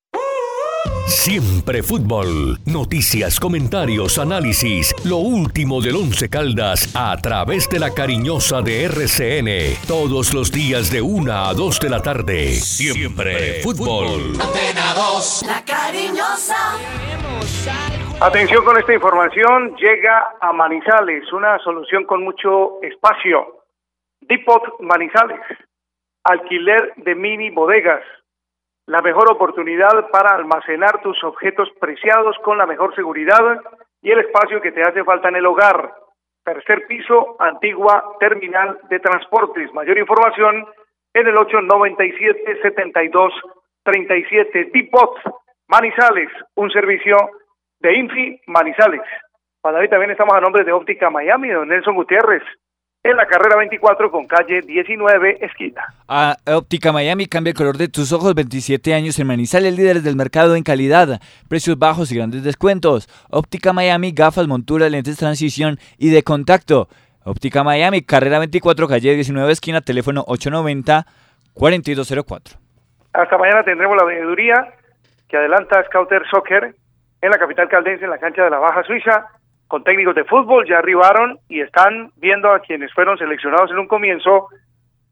Siempre fútbol. Noticias, comentarios, análisis. Lo último del Once Caldas a través de la cariñosa de RCN. Todos los días de una a 2 de la tarde. Siempre fútbol. La cariñosa. Atención con esta información. Llega a Manizales una solución con mucho espacio. Depot Manizales. Alquiler de mini bodegas la mejor oportunidad para almacenar tus objetos preciados con la mejor seguridad y el espacio que te hace falta en el hogar. Tercer piso, antigua terminal de transportes. Mayor información en el 897-7237. Depot Manizales, un servicio de Infi Manizales. Para hoy también estamos a nombre de Óptica Miami, don Nelson Gutiérrez en la carrera 24 con calle 19 esquina. A Óptica Miami cambia el color de tus ojos 27 años en Manizales, líderes del mercado en calidad, precios bajos y grandes descuentos. Óptica Miami, gafas, monturas, lentes transición y de contacto. Óptica Miami, carrera 24, calle 19 esquina, teléfono 890 4204. Hasta mañana tendremos la veeduría que adelanta Scouter Soccer en la capital caldense en la cancha de la Baja Suiza con técnicos de fútbol, ya arribaron y están viendo a quienes fueron seleccionados en un comienzo,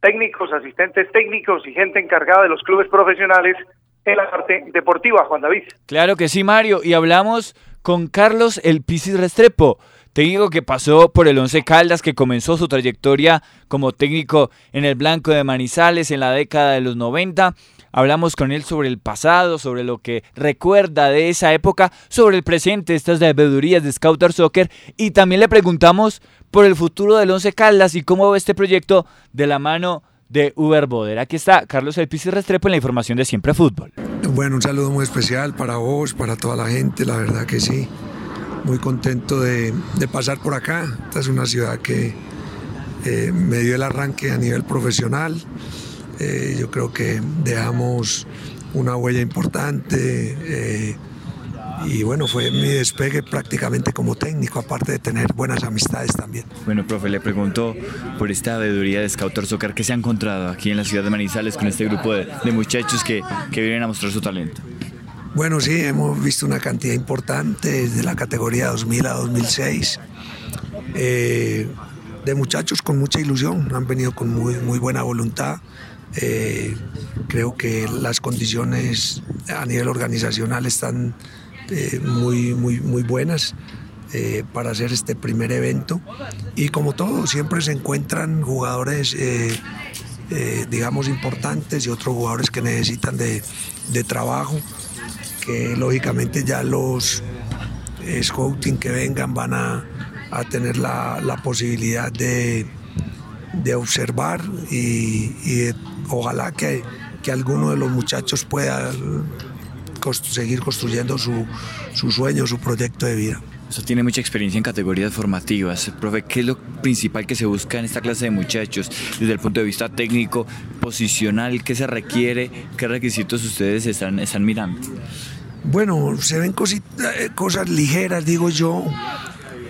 técnicos, asistentes técnicos y gente encargada de los clubes profesionales en la parte deportiva, Juan David. Claro que sí, Mario, y hablamos con Carlos El Pisis Restrepo técnico que pasó por el Once Caldas, que comenzó su trayectoria como técnico en el Blanco de Manizales en la década de los 90. Hablamos con él sobre el pasado, sobre lo que recuerda de esa época, sobre el presente, estas debedurías de Scouter Soccer y también le preguntamos por el futuro del Once Caldas y cómo ve este proyecto de la mano de Uber Boder. Aquí está Carlos Elpis y Restrepo en la información de Siempre Fútbol. Bueno, un saludo muy especial para vos, para toda la gente, la verdad que sí. Muy contento de, pasar por acá. Esta es una ciudad que eh, me dio el arranque a nivel profesional. Eh, yo creo que dejamos una huella importante. Eh, y bueno, fue mi despegue prácticamente como técnico, aparte de tener buenas amistades también. Bueno, profe, le pregunto por esta veeduría de Scouter Soccer que se ha encontrado aquí en la ciudad de Manizales con este grupo de, muchachos que, que vienen a mostrar su talento. Bueno, sí, hemos visto una cantidad importante desde la categoría 2000 a 2006. Eh, de muchachos con mucha ilusión, han venido con muy, muy buena voluntad. Eh, creo que las condiciones a nivel organizacional están eh, muy, muy, muy buenas eh, para hacer este primer evento. Y como todo, siempre se encuentran jugadores, digamos, importantes y otros jugadores que necesitan de, trabajo, que lógicamente ya los scouting que vengan van a, tener la, posibilidad de, observar y, ojalá que, que alguno de los muchachos pueda seguir construyendo su, sueño, su proyecto de vida. Usted tiene mucha experiencia en categorías formativas. Profe, ¿qué es lo principal que se busca en esta clase de muchachos desde el punto de vista técnico, posicional? ¿Qué se requiere? ¿Qué requisitos ustedes están, están mirando? Bueno, se ven eh, cosas ligeras, digo yo,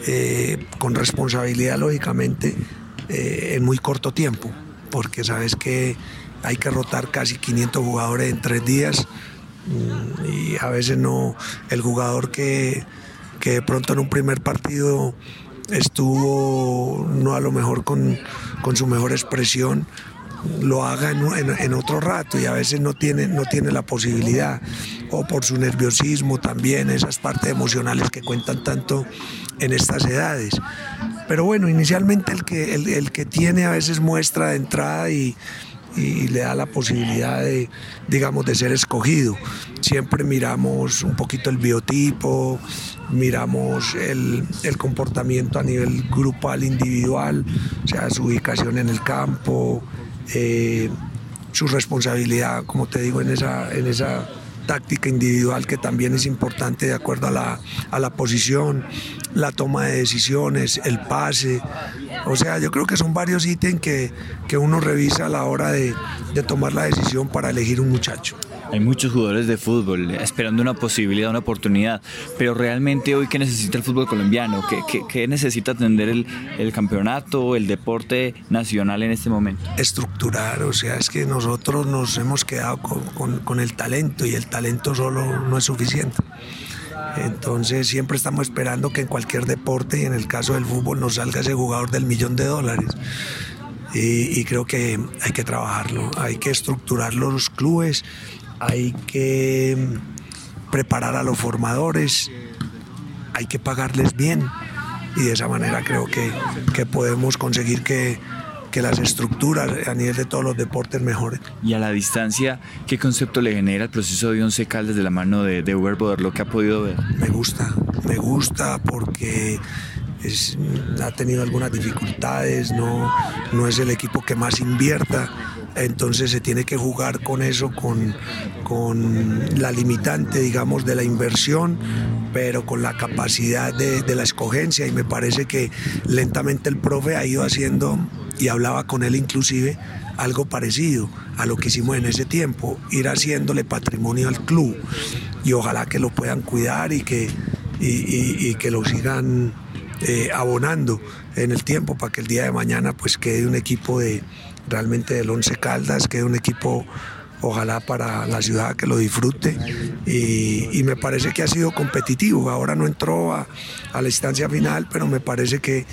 eh, con responsabilidad, lógicamente, eh, en muy corto tiempo, porque sabes que hay que rotar casi 500 jugadores en tres días Mm, y a veces no, el jugador que, de pronto en un primer partido estuvo no a lo mejor con, su mejor expresión, lo haga en, otro rato y a veces no tiene, no tiene la posibilidad o por su nerviosismo también, esas partes emocionales que cuentan tanto en estas edades. Pero bueno, inicialmente el que, el que tiene a veces muestra de entrada y, le da la posibilidad de, digamos, de ser escogido. Siempre miramos un poquito el biotipo, miramos el, comportamiento a nivel grupal, individual, o sea, su ubicación en el campo, eh, su responsabilidad, como te digo, en esa, en esa táctica individual que también es importante de acuerdo a la, a la posición, la toma de decisiones, el pase. O sea, yo creo que son varios ítems que, que uno revisa a la hora de, de tomar la decisión para elegir un muchacho. Hay muchos jugadores de fútbol esperando una posibilidad, una oportunidad, pero realmente hoy, ¿qué necesita el fútbol colombiano? ¿Qué, necesita atender el, el, campeonato, el deporte nacional en este momento? Estructurar, o sea, es que nosotros nos hemos quedado con el talento y el talento solo no es suficiente. Entonces siempre estamos esperando que en cualquier deporte y en el caso del fútbol nos salga ese jugador del millón de dólares. Y, y, creo que hay que trabajarlo, hay que estructurar los clubes, hay que preparar a los formadores, hay que pagarles bien y de esa manera creo que, podemos conseguir que, las estructuras a nivel de todos los deportes mejoren. Y a la distancia, ¿qué concepto le genera el proceso de Once Caldas de la mano de, de Uber lo que ha podido ver? Me gusta, me gusta porque ha tenido algunas dificultades, no, no es el equipo que más invierta, entonces se tiene que jugar con eso, con, con la limitante, digamos, de la inversión, pero con la capacidad de, la escogencia. Y me parece que lentamente el profe ha ido haciendo, y hablaba con él inclusive, algo parecido a lo que hicimos en ese tiempo, ir haciéndole patrimonio al club. Y ojalá que lo puedan cuidar y que, y que lo sigan eh, abonando en el tiempo para que el día de mañana pues quede un equipo de realmente del Once Caldas, quede un equipo ojalá para la ciudad que lo disfrute. Y, me parece que ha sido competitivo, ahora no entró a, la instancia final, pero me parece que,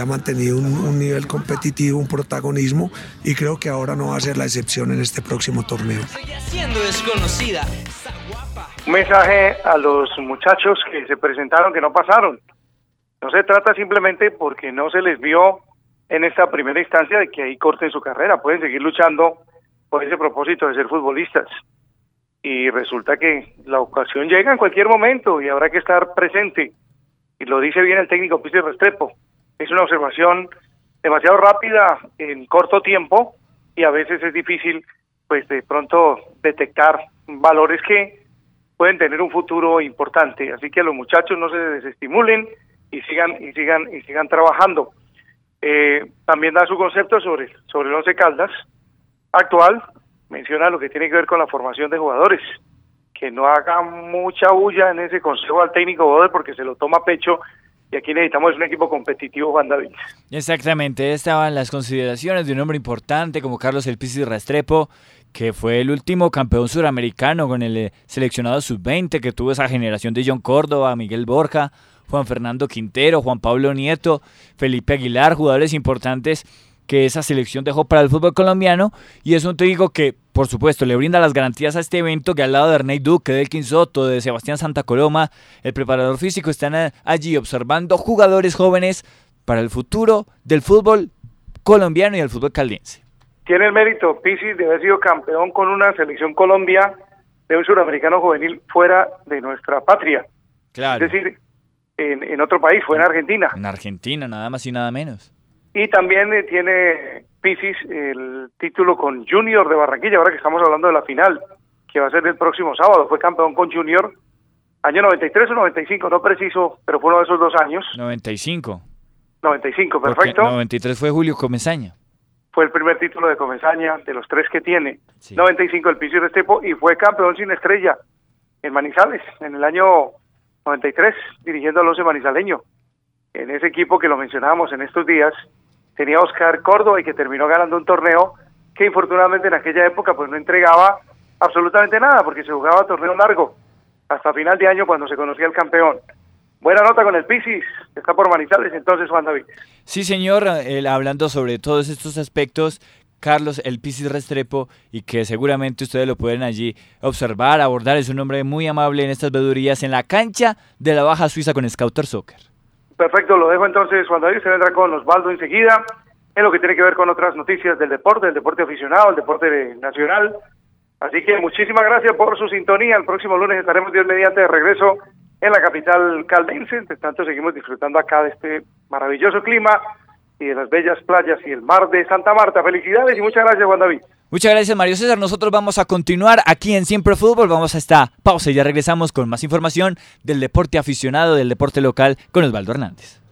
ha mantenido un, nivel competitivo, un protagonismo y creo que ahora no va a ser la excepción en este próximo torneo. Un mensaje a los muchachos que se presentaron que no pasaron. No se trata simplemente porque no se les vio en esta primera instancia de que ahí corten su carrera, pueden seguir luchando por ese propósito de ser futbolistas. Y resulta que la ocasión llega en cualquier momento y habrá que estar presente. Y lo dice bien el técnico Pizzi Restrepo. Es una observación demasiado rápida en corto tiempo y a veces es difícil pues de pronto detectar valores que pueden tener un futuro importante. Así que los muchachos no se desestimulen y sigan y sigan y sigan trabajando. Eh, también da su concepto sobre sobre el Once Caldas actual. Menciona lo que tiene que ver con la formación de jugadores, que no haga mucha bulla en ese consejo al técnico Boder porque se lo toma a pecho y aquí necesitamos un equipo competitivo, Juan David. Exactamente, estaban las consideraciones de un hombre importante como Carlos El Restrepo, que fue el último campeón suramericano con el eh, seleccionado sub-20, que tuvo esa generación de John Córdoba, Miguel Borja, Juan Fernando Quintero, Juan Pablo Nieto, Felipe Aguilar, jugadores importantes que esa selección dejó para el fútbol colombiano y es un técnico que, por supuesto, le brinda las garantías a este evento que al lado de Ernei Duque, del Quinsoto, de Sebastián Santa Coloma, el preparador físico, están allí observando jugadores jóvenes para el futuro del fútbol colombiano y del fútbol caldense. Tiene el mérito Pisis de haber sido campeón con una selección Colombia de un suramericano juvenil fuera de nuestra patria. Claro. Es decir, en, en otro país, fue en Argentina. En Argentina, nada más y nada menos. Y también eh, tiene Pisis el título con Junior de Barranquilla, ahora que estamos hablando de la final, que va a ser el próximo sábado. Fue campeón con Junior, año 93 o 95, no preciso, pero fue uno de esos dos años. 95. 95, perfecto. 93 fue Julio Comesaña. Fue el primer título de Comesaña, de los tres que tiene. 95 el Pisis Restepo y fue campeón sin estrella en Manizales, en el año 93, dirigiendo al once manizaleño. En ese equipo que lo mencionábamos en estos días, tenía Oscar Córdoba y que terminó ganando un torneo que infortunadamente en aquella época pues no entregaba absolutamente nada porque se jugaba torneo largo hasta final de año cuando se conocía el campeón. Buena nota con el Pisis, está por Manizales entonces Juan David. Sí señor, hablando sobre todos estos aspectos, Carlos El Pisis Restrepo y que seguramente ustedes lo pueden allí observar, abordar, es un hombre muy amable en estas vedurías en la cancha de la Baja Suiza con Scouter Soccer. Perfecto, lo dejo entonces Juan David, se vendrá con Osvaldo enseguida, en lo que tiene que ver con otras noticias del deporte, del deporte aficionado, el deporte nacional. Así que muchísimas gracias por su sintonía. El próximo lunes estaremos Dios mediante de regreso en la capital caldense. Entre tanto, seguimos disfrutando acá de este maravilloso clima y de las bellas playas y el mar de Santa Marta. Felicidades y muchas gracias, Juan David. Muchas gracias, Mario César. Nosotros vamos a continuar aquí en Siempre Fútbol. Vamos a esta pausa y ya regresamos con más información del deporte aficionado, del deporte local, con Osvaldo Hernández.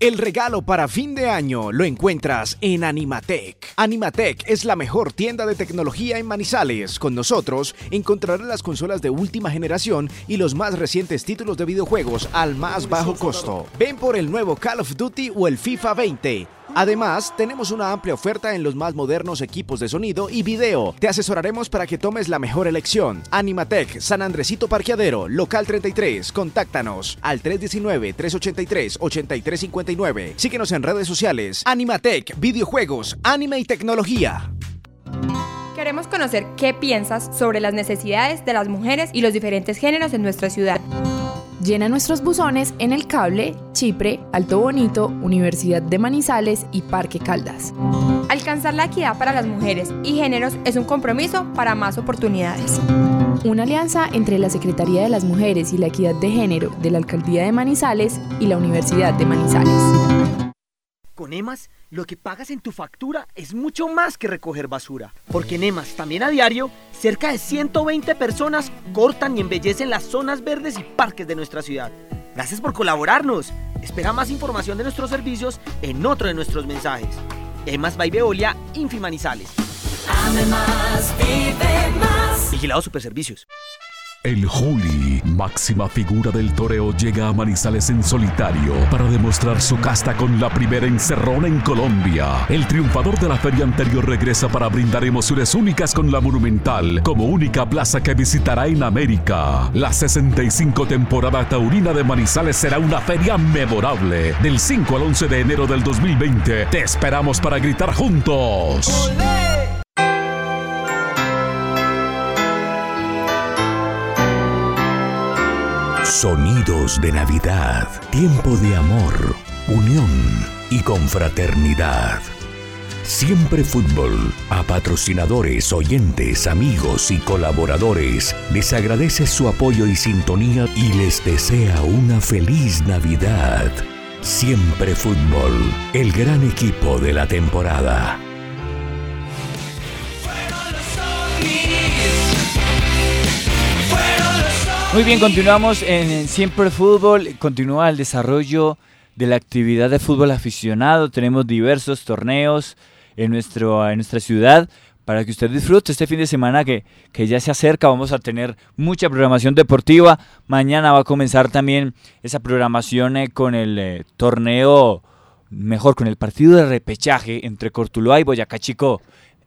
El regalo para fin de año lo encuentras en Animatec. Animatec es la mejor tienda de tecnología en Manizales. Con nosotros encontrarás las consolas de última generación y los más recientes títulos de videojuegos al más bajo costo. Ven por el nuevo Call of Duty o el FIFA 20 Además, tenemos una amplia oferta en los más modernos equipos de sonido y video. Te asesoraremos para que tomes la mejor elección. Animatec, San Andresito Parqueadero, local 33. Contáctanos al 319-383-8359. Síguenos en redes sociales. Animatec, videojuegos, anime y tecnología. Queremos conocer qué piensas sobre las necesidades de las mujeres y los diferentes géneros en nuestra ciudad. Llena nuestros buzones en El Cable, Chipre, Alto Bonito, Universidad de Manizales y Parque Caldas. Alcanzar la equidad para las mujeres y géneros es un compromiso para más oportunidades. Una alianza entre la Secretaría de las Mujeres y la Equidad de Género de la Alcaldía de Manizales y la Universidad de Manizales. Con EMAS, lo que pagas en tu factura es mucho más que recoger basura. Porque en EMAS, también a diario, cerca de 120 personas cortan y embellecen las zonas verdes y parques de nuestra ciudad. Gracias por colaborarnos. Espera más información de nuestros servicios en otro de nuestros mensajes. EMAS by Veolia, Infimanizales. Además, vive más. Vigilado Superservicios. El Juli, máxima figura del toreo, llega a Manizales en solitario para demostrar su casta con la primera encerrona en Colombia. El triunfador de la feria anterior regresa para brindar emociones únicas con la Monumental como única plaza que visitará en América. La 65 temporada taurina de Manizales será una feria memorable. Del 5 al 11 de enero del 2020 te esperamos para gritar juntos. Sonidos de Navidad, tiempo de amor, unión y confraternidad. Siempre Fútbol, a patrocinadores, oyentes, amigos y colaboradores, les agradece su apoyo y sintonía y les desea una feliz Navidad. Siempre Fútbol, el gran equipo de la temporada. Muy bien, continuamos en Siempre Fútbol. Continúa el desarrollo de la actividad de fútbol aficionado. Tenemos diversos torneos en, nuestro, en nuestra ciudad para que usted disfrute este fin de semana que, que ya se acerca. Vamos a tener mucha programación deportiva. Mañana va a comenzar también esa programación eh, con el eh, torneo, mejor, con el partido de repechaje entre Cortuluá y Boyacá Chico.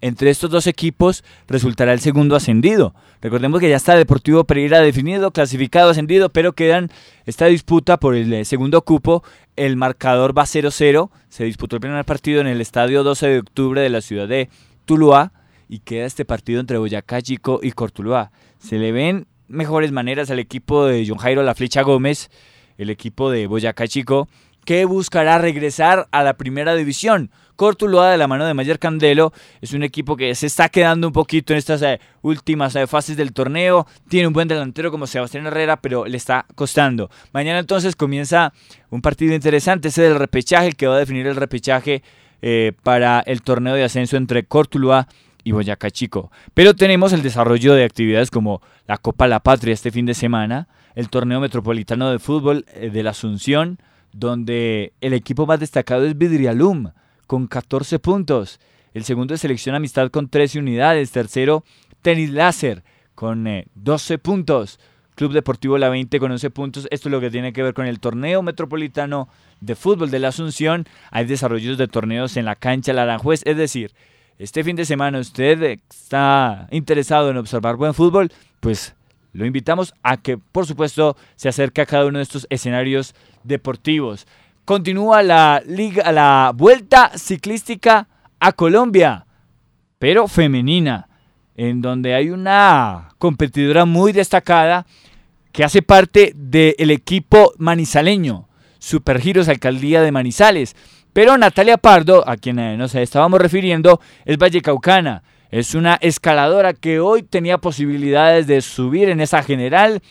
Entre estos dos equipos resultará el segundo ascendido. Recordemos que ya está Deportivo Pereira definido, clasificado, ascendido, pero quedan esta disputa por el eh, segundo cupo. El marcador va 0-0. Se disputó el primer partido en el estadio 12 de octubre de la ciudad de Tuluá y queda este partido entre Boyacá Chico y Cortuluá. Se le ven mejores maneras al equipo de John Jairo La Flecha Gómez, el equipo de Boyacá Chico, que buscará regresar a la primera división. Cortuluá de la mano de Mayer Candelo es un equipo que se está quedando un poquito en estas eh, últimas eh, fases del torneo. Tiene un buen delantero como Sebastián Herrera, pero le está costando. Mañana entonces comienza un partido interesante, ese del repechaje, el que va a definir el repechaje eh, para el torneo de ascenso entre Cortuluá y Boyacá Chico. Pero tenemos el desarrollo de actividades como la Copa La Patria este fin de semana, el torneo metropolitano de fútbol de la Asunción, donde el equipo más destacado es Vidrialum con 14 puntos. El segundo es Selección Amistad con 13 unidades. Tercero, Tenis Láser con 12 eh, puntos. Club Deportivo La 20 con 11 puntos. Esto es lo que tiene que ver con el torneo metropolitano de fútbol de la Asunción. Hay desarrollos de torneos en la cancha Laranjuez. Es decir, este fin de semana usted está interesado en observar buen fútbol, pues lo invitamos a que, por supuesto, se acerque a cada uno de estos escenarios deportivos continúa la liga, la vuelta ciclística a Colombia, pero femenina, en donde hay una competidora muy destacada que hace parte del equipo manizaleño, Supergiros Alcaldía de Manizales. Pero Natalia Pardo, a quien eh, nos estábamos refiriendo, es vallecaucana. Es una escaladora que hoy tenía posibilidades de subir en esa general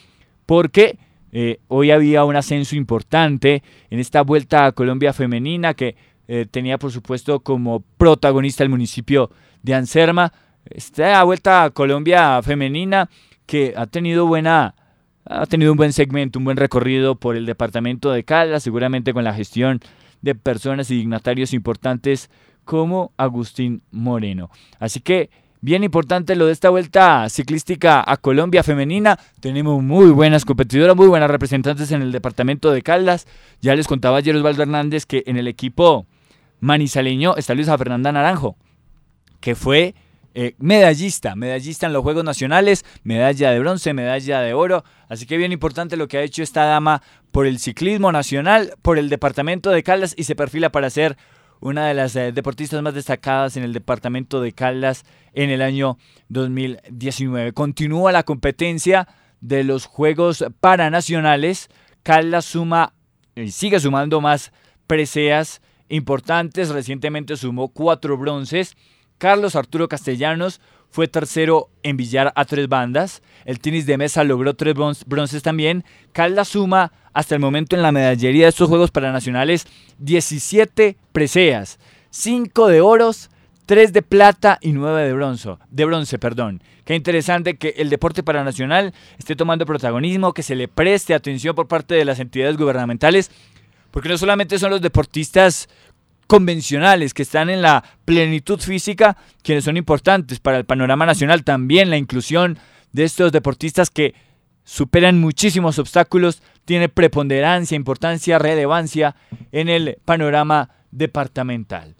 porque eh, hoy había un ascenso importante en esta vuelta a Colombia femenina que eh, tenía por supuesto como protagonista el municipio de Anserma. Esta vuelta a Colombia femenina que ha tenido buena ha tenido un buen segmento, un buen recorrido por el departamento de Caldas, seguramente con la gestión de personas y dignatarios importantes como Agustín Moreno. Así que Bien importante lo de esta vuelta ciclística a Colombia femenina. Tenemos muy buenas competidoras, muy buenas representantes en el departamento de Caldas. Ya les contaba ayer Osvaldo Hernández que en el equipo manizaleño está Luisa Fernanda Naranjo, que fue eh, medallista, medallista en los Juegos Nacionales, medalla de bronce, medalla de oro. Así que bien importante lo que ha hecho esta dama por el ciclismo nacional, por el departamento de Caldas y se perfila para ser una de las eh, deportistas más destacadas en el departamento de Caldas en el año 2019. Continúa la competencia de los Juegos Paranacionales. Caldas suma y sigue sumando más preseas importantes. Recientemente sumó cuatro bronces. Carlos Arturo Castellanos fue tercero en billar a tres bandas. El tenis de mesa logró tres bronces también. Caldas suma hasta el momento en la medallería de estos Juegos Paranacionales 17 preseas, 5 de oros, 3 de plata y 9 de bronce. De bronce perdón. Qué interesante que el deporte paranacional esté tomando protagonismo, que se le preste atención por parte de las entidades gubernamentales, porque no solamente son los deportistas convencionales que están en la plenitud física quienes son importantes para el panorama nacional, también la inclusión de estos deportistas que superan muchísimos obstáculos, tiene preponderancia, importancia, relevancia en el panorama departamental.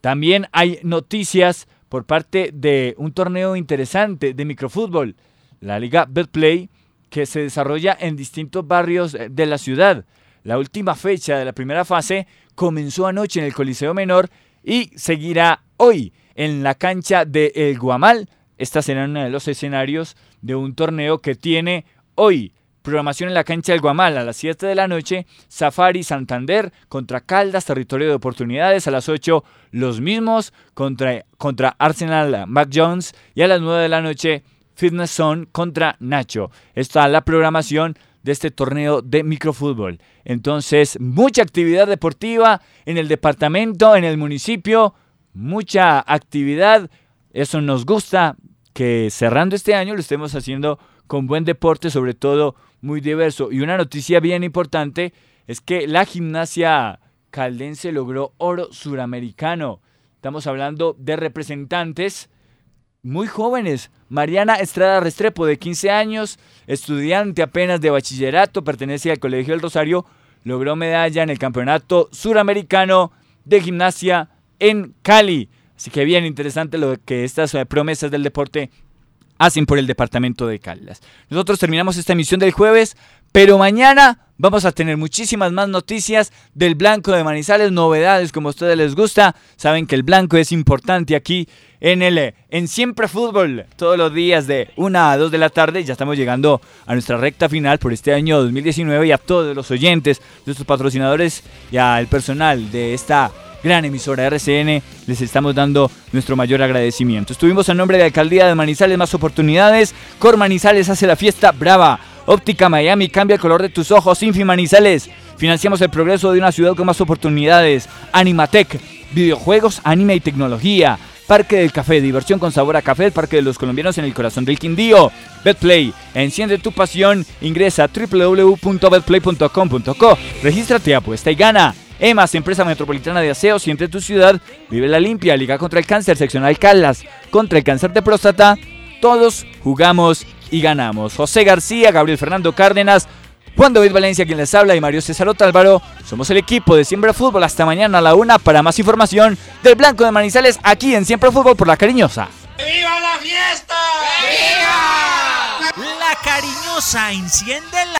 También hay noticias por parte de un torneo interesante de microfútbol, la Liga Betplay, que se desarrolla en distintos barrios de la ciudad. La última fecha de la primera fase comenzó anoche en el Coliseo Menor y seguirá hoy en la cancha de El Guamal. Estas serán uno de los escenarios de un torneo que tiene hoy Programación en la cancha del Guamal a las 7 de la noche. Safari Santander contra Caldas, territorio de oportunidades. A las 8 los mismos contra, contra Arsenal Mac Jones. Y a las 9 de la noche Fitness Zone contra Nacho. Está la programación de este torneo de microfútbol. Entonces, mucha actividad deportiva en el departamento, en el municipio. Mucha actividad. Eso nos gusta que cerrando este año lo estemos haciendo con buen deporte, sobre todo muy diverso. Y una noticia bien importante es que la gimnasia caldense logró oro suramericano. Estamos hablando de representantes muy jóvenes. Mariana Estrada Restrepo, de 15 años, estudiante apenas de bachillerato, pertenece al Colegio del Rosario, logró medalla en el Campeonato Suramericano de Gimnasia en Cali. Así que bien interesante lo que estas eh, promesas del deporte hacen por el departamento de Caldas. Nosotros terminamos esta emisión del jueves, pero mañana vamos a tener muchísimas más noticias del Blanco de Manizales, novedades como a ustedes les gusta. Saben que el Blanco es importante aquí en el en Siempre Fútbol, todos los días de 1 a 2 de la tarde. Ya estamos llegando a nuestra recta final por este año 2019 y a todos los oyentes, nuestros patrocinadores y al personal de esta gran emisora RCN, les estamos dando nuestro mayor agradecimiento. Estuvimos en nombre de Alcaldía de Manizales, más oportunidades. Cor Manizales hace la fiesta brava. Óptica Miami cambia el color de tus ojos. Infi Manizales. Financiamos el progreso de una ciudad con más oportunidades. Animatec. Videojuegos, anime y tecnología. Parque del Café, diversión con sabor a café, el Parque de los Colombianos en el corazón del Quindío. Betplay, enciende tu pasión, ingresa a www.betplay.com.co, regístrate, apuesta y gana. EMAS, empresa metropolitana de aseo, siente tu ciudad, vive la limpia, Liga contra el Cáncer, seccional Calas, contra el cáncer de próstata, todos jugamos y ganamos. José García, Gabriel Fernando Cárdenas, Juan David Valencia quien les habla y Mario César Otálvaro. Somos el equipo de Siempre Fútbol. Hasta mañana a la una para más información del Blanco de Manizales aquí en Siempre Fútbol por La Cariñosa. ¡Viva la fiesta! ¡Viva! La Cariñosa enciende la